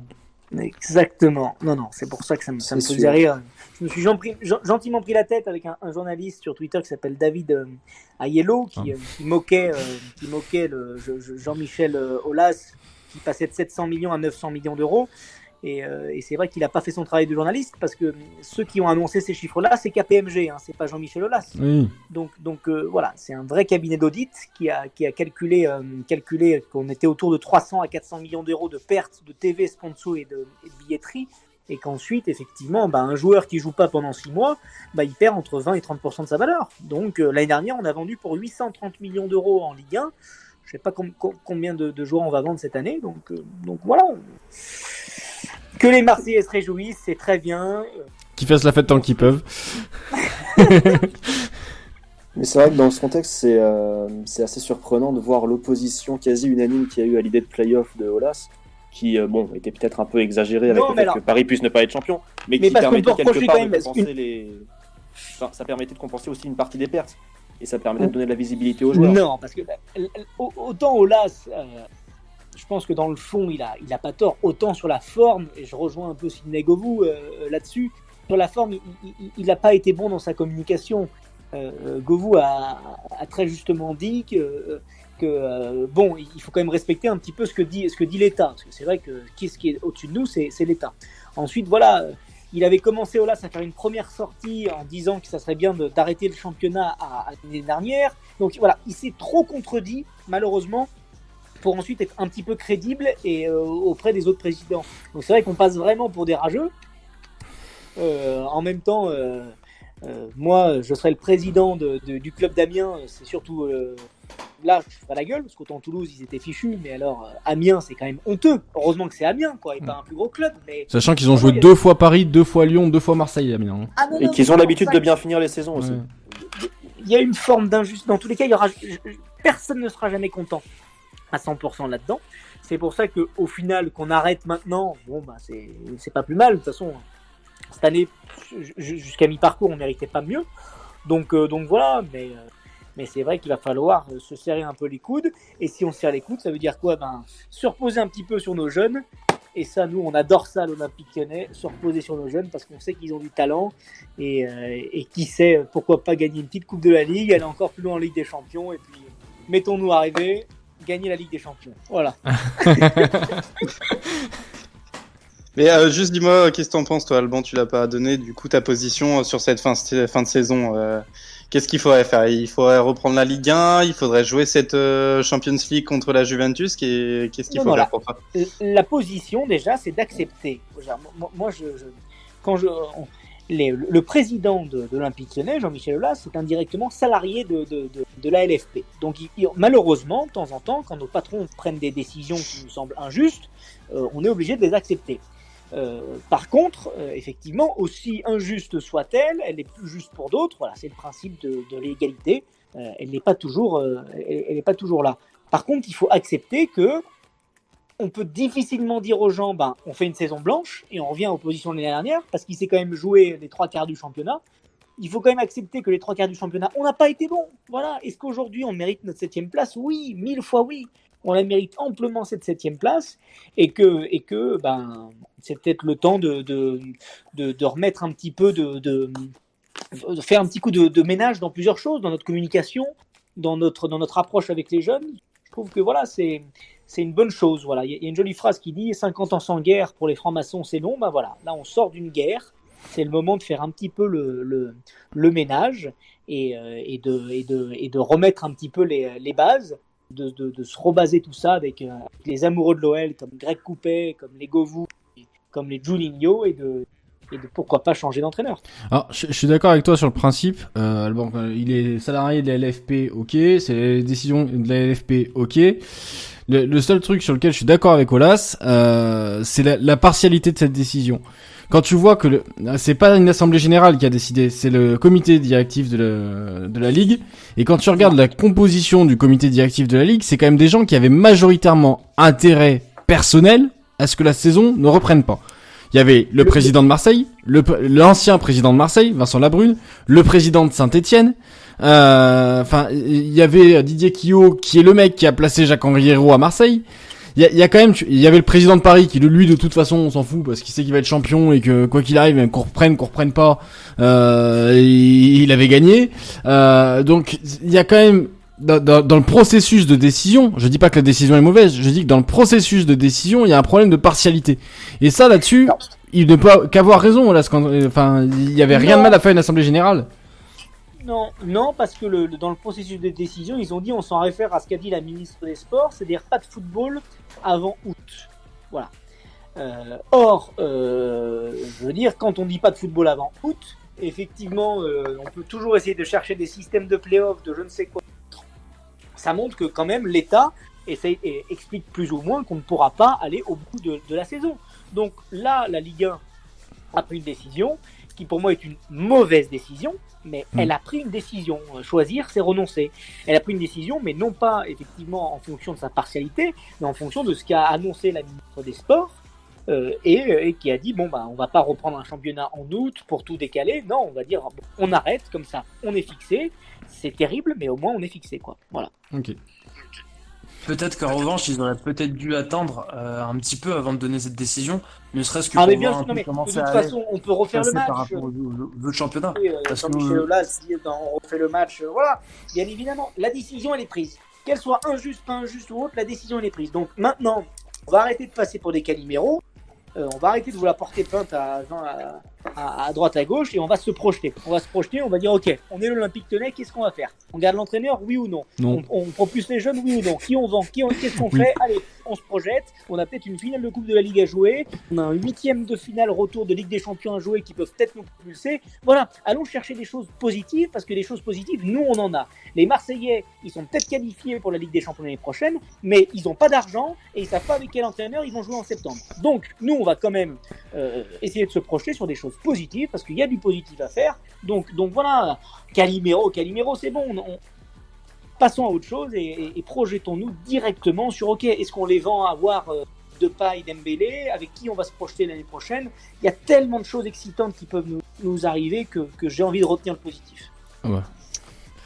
Exactement. Non, non, c'est pour ça que ça me, ça me faisait rire je me suis gentiment pris la tête avec un, un journaliste sur Twitter qui s'appelle David euh, Aiello, qui, qui, moquait, qui moquait le, Jean-Michel Aulas, qui passait de 700 millions à 900 millions d'euros. Et, euh, et c'est vrai qu'il n'a pas fait son travail de journaliste parce que ceux qui ont annoncé ces chiffres-là, c'est KPMG, hein, c'est pas Jean-Michel Aulas. Oui. Donc, donc euh, voilà, c'est un vrai cabinet d'audit qui a, qui a calculé, euh, calculé qu'on était autour de 300 à 400 millions d'euros de pertes de TV, sponsor et de, et de billetterie et qu'ensuite, effectivement, bah, un joueur qui joue pas pendant 6 mois, bah, il perd entre 20 et 30% de sa valeur. Donc euh, l'année dernière, on a vendu pour 830 millions d'euros en Ligue 1. Je sais pas com combien de, de, joueurs on va vendre cette année. Donc, euh, donc voilà. Que les Marseillais se réjouissent, c'est très bien. Qu'ils fassent la fête tant qu'ils peuvent. Mais c'est vrai que dans ce contexte, c'est euh, assez surprenant de voir l'opposition quasi unanime qu'il y a eu à l'idée de playoff de Olas qui euh, bon était peut-être un peu exagéré avec non, le fait alors... que Paris puisse ne pas être champion, mais, mais qui permettait quelque part de compenser une... les. Enfin, ça permettait de compenser aussi une partie des pertes et ça permettait de donner de la visibilité aux joueurs. Non, parce que autant Olas, euh, je pense que dans le fond il a il a pas tort. Autant sur la forme, et je rejoins un peu Sidney Govou euh, là-dessus. Sur la forme, il n'a pas été bon dans sa communication. Euh, Govou a, a, très justement dit que que euh, bon, il faut quand même respecter un petit peu ce que dit l'État, parce que c'est vrai que qui, est au-dessus de nous, c'est l'État. Ensuite, voilà, il avait commencé Olas à faire une première sortie en disant que ça serait bien d'arrêter le championnat à, l'année dernière. Donc voilà, il s'est trop contredit, malheureusement, pour ensuite être un petit peu crédible et euh, auprès des autres présidents. Donc c'est vrai qu'on passe vraiment pour des rageux. Euh, en même temps, moi, je serais le président de, de, du club d'Amiens. C'est surtout là, je ferais la gueule parce qu'autant Toulouse, ils étaient fichus, mais alors euh, Amiens, c'est quand même honteux. Heureusement que c'est Amiens, quoi, et pas un plus gros club. Mais sachant qu'ils ont joué deux fois Paris, deux fois Lyon, deux fois Marseille, Amiens. Hein. Ah, non, et qu'ils ont l'habitude de bien finir les saisons aussi. Il y a une forme d'injustice. Dans tous les cas, il y aura personne ne sera jamais content à 100% là-dedans. C'est pour ça que au final, qu'on arrête maintenant, bon bah c'est pas plus mal. De toute façon, cette année, jusqu'à mi-parcours, on méritait pas mieux. Donc, euh, donc voilà, mais, euh, mais c'est vrai qu'il va falloir euh, se serrer un peu les coudes. Et si on serre les coudes, ça veut dire quoi? Ben, Se reposer un petit peu sur nos jeunes. Et ça, nous, on adore ça, l'Olympique lyonnais, se reposer sur nos jeunes parce qu'on sait qu'ils ont du talent. Et, euh, et qui sait, pourquoi pas gagner une petite Coupe de la Ligue, aller encore plus loin en Ligue des Champions. Et puis, mettons-nous à rêver, gagner la Ligue des Champions. Voilà. Mais euh, juste dis-moi, qu'est-ce que t'en penses, toi, Alban? Tu l'as pas donné, du coup, ta position sur cette fin, fin de saison. Euh, qu'est-ce qu'il faudrait faire? Il faudrait reprendre la Ligue 1, il faudrait jouer cette euh, Champions League contre la Juventus. Qu'est-ce qu'il faut faire pour ça La position, déjà, c'est d'accepter. Moi, je, je, quand je, on, les, le président de, de l'Olympique Lyonnais, Jean-Michel Aulas, est indirectement salarié de, de, de, de la LFP. Donc, il, il, malheureusement, de temps en temps, quand nos patrons prennent des décisions qui nous semblent injustes, euh, on est obligé de les accepter. Euh, par contre, euh, effectivement, aussi injuste soit-elle, elle est plus juste pour d'autres. Voilà, c'est le principe de, l'égalité. Euh, elle n'est pas toujours, elle pas toujours là. Par contre, il faut accepter que on peut difficilement dire aux gens, ben, on fait une saison blanche et on revient aux positions de l'année dernière parce qu'il s'est quand même joué les trois quarts du championnat. il faut quand même accepter que les trois quarts du championnat, on n'a pas été bon. Voilà. Est-ce qu'aujourd'hui on mérite notre septième place? Oui, mille fois oui. On la mérite amplement cette septième place et que et que ben c'est peut-être le temps de de, de, remettre un petit peu de, de, faire un petit coup de, de ménage dans plusieurs choses, dans notre communication, dans notre dans notre approche avec les jeunes. Je trouve que voilà c'est c'est une bonne chose. Voilà, il y a une jolie phrase qui dit 50 ans sans guerre pour les francs-maçons, c'est long. Ben voilà, là on sort d'une guerre. C'est le moment de faire un petit peu le, le, le ménage et, euh, et, de, et, de, et de remettre un petit peu les, les bases, de, se rebaser tout ça avec, euh, les amoureux de l'OL comme Greg Coupet, comme les Govou, comme les Julinho et de, et de pourquoi pas changer d'entraîneur. Alors, je, suis d'accord avec toi sur le principe. Euh, il est salarié de la LFP, ok. C'est les décisions de la LFP, ok. Le, seul truc sur lequel je suis d'accord avec Olas, euh, c'est la, la, partialité de cette décision. Quand tu vois que c'est pas une assemblée générale qui a décidé, c'est le comité directif de, le, de la ligue. Et quand tu regardes la composition du comité directif de la ligue, c'est quand même des gens qui avaient majoritairement intérêt personnel à ce que la saison ne reprenne pas. Il y avait le président de Marseille, l'ancien président de Marseille, Vincent Labrune, le président de Saint-Etienne, enfin, il y avait Didier Quillot, qui est le mec qui a placé Jacques-Henri Hérault à Marseille. Il y a, y a, quand même, il y avait le président de Paris qui, lui, de toute façon, on s'en fout parce qu'il sait qu'il va être champion et que quoi qu'il arrive, qu'on reprenne, qu'on reprenne pas, euh, il avait gagné. Euh, donc, il y a quand même dans, dans, dans, le processus de décision, je dis pas que la décision est mauvaise, je dis que dans le processus de décision, il y a un problème de partialité. Et ça, là-dessus, il ne peut qu'avoir raison. Là, enfin, il y avait rien de mal à faire une assemblée générale. Non, non, parce que le, dans le processus de décision, ils ont dit, on s'en réfère à ce qu'a dit la ministre des Sports, c'est-à-dire pas de football avant août. Voilà. Euh, or, euh, je veux dire, quand on dit pas de football avant août, effectivement, euh, on peut toujours essayer de chercher des systèmes de play-off, de je ne sais quoi. Ça montre que quand même l'État explique plus ou moins qu'on ne pourra pas aller au bout de, de, la saison. Donc là, la Ligue 1 a pris une décision, qui pour moi est une mauvaise décision, mais elle a pris une décision. Choisir, c'est renoncer. Elle a pris une décision, mais non pas effectivement en fonction de sa partialité, mais en fonction de ce qu'a annoncé la ministre des Sports. Euh, et, et, qui a dit bon bah on va pas reprendre un championnat en août pour tout décaler non on va dire on arrête comme ça on est fixé c'est terrible mais au moins on est fixé quoi voilà ok Peut-être qu'en revanche, ils auraient peut-être dû attendre euh, un petit peu avant de donner cette décision, ne serait-ce que ah, pour bien, voir un peu comment de toute façon, on peut refaire le match. par rapport au, au- au championnat. Oui, euh, Parce que- Aulas dit dans on refait le match, euh, voilà, bien évidemment, la décision elle est prise. Qu'elle soit injuste, pas injuste ou autre, la décision elle est prise. Donc maintenant, on va arrêter de passer pour des caliméros, euh, on va arrêter de vouloir porter plainte à, à, à, à droite à gauche et on va se projeter. On va se projeter, on va dire ok, on est l'Olympique Tenay, qu'est-ce qu'on va faire? On garde l'entraîneur, oui ou non, Non. On, on propulse les jeunes, oui ou non? Qui on vend? Qui on- Qu'est-ce qu'on Oui. fait? Allez, on se projette. On a peut-être une finale de Coupe de la Ligue à jouer. On a un huitième de finale retour de Ligue des Champions à jouer qui peuvent peut-être nous propulser. Voilà, allons chercher des choses positives parce que des choses positives, nous on en a. Les Marseillais, ils sont peut-être qualifiés pour la Ligue des Champions l'année prochaine, mais ils n'ont pas d'argent et ils savent pas avec quel entraîneur ils vont jouer en septembre. Donc, nous, on va quand même euh, essayer de se projeter sur des choses positives parce qu'il y a du positif à faire. Donc, donc voilà, Calimero, Calimero, c'est bon. on- on- Passons à autre chose et, et- et projetons-nous directement sur OK, est-ce qu'on les vend à voir euh, de paille Dembélé, avec qui on va se projeter l'année prochaine? Il y a tellement de choses excitantes qui peuvent nous, nous arriver que, que j'ai envie de retenir le positif.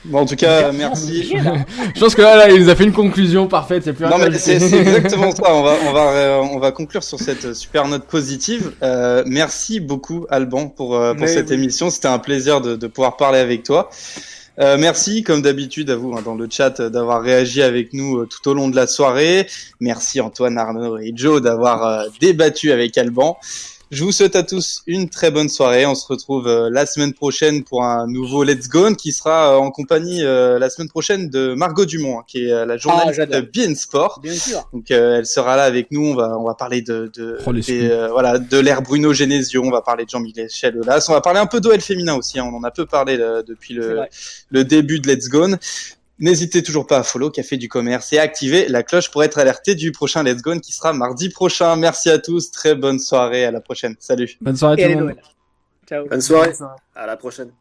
Bon, en tout cas, merci. Je pense que là, là, il nous a fait une conclusion parfaite. C'est plus Non mais c'est exactement ça. On va on va euh, on va conclure sur cette super note positive. Euh, merci beaucoup Alban pour euh, pour Mais cette oui. émission. C'était un plaisir de, de pouvoir parler avec toi. Euh, merci comme d'habitude à vous hein, dans le chat euh, d'avoir réagi avec nous euh, tout au long de la soirée. Merci Antoine Arnaud et Joe d'avoir euh, débattu avec Alban. Je vous souhaite à tous une très bonne soirée. On se retrouve euh, la semaine prochaine pour un nouveau Let's Go qui sera euh, en compagnie euh, la semaine prochaine de Margot Dumont, hein, qui est euh, la journaliste j'adore. de Bien Sport. Bien sûr. Donc euh, elle sera là avec nous. On va on va parler de de Oh, des, euh, voilà de l'ère Bruno Genesio. On va parler de Jean-Michel Aulas. On va parler un peu d'OL féminin aussi. hein. On en a peu parlé là, depuis le le début de Let's Go. N'hésitez toujours pas à follow Café du Commerce et à activer la cloche pour être alerté du prochain Let's Go qui sera mardi prochain. Merci à tous. Très bonne soirée. À la prochaine. Salut. Bonne soirée tout le monde. Ciao. Bonne soirée. À la prochaine.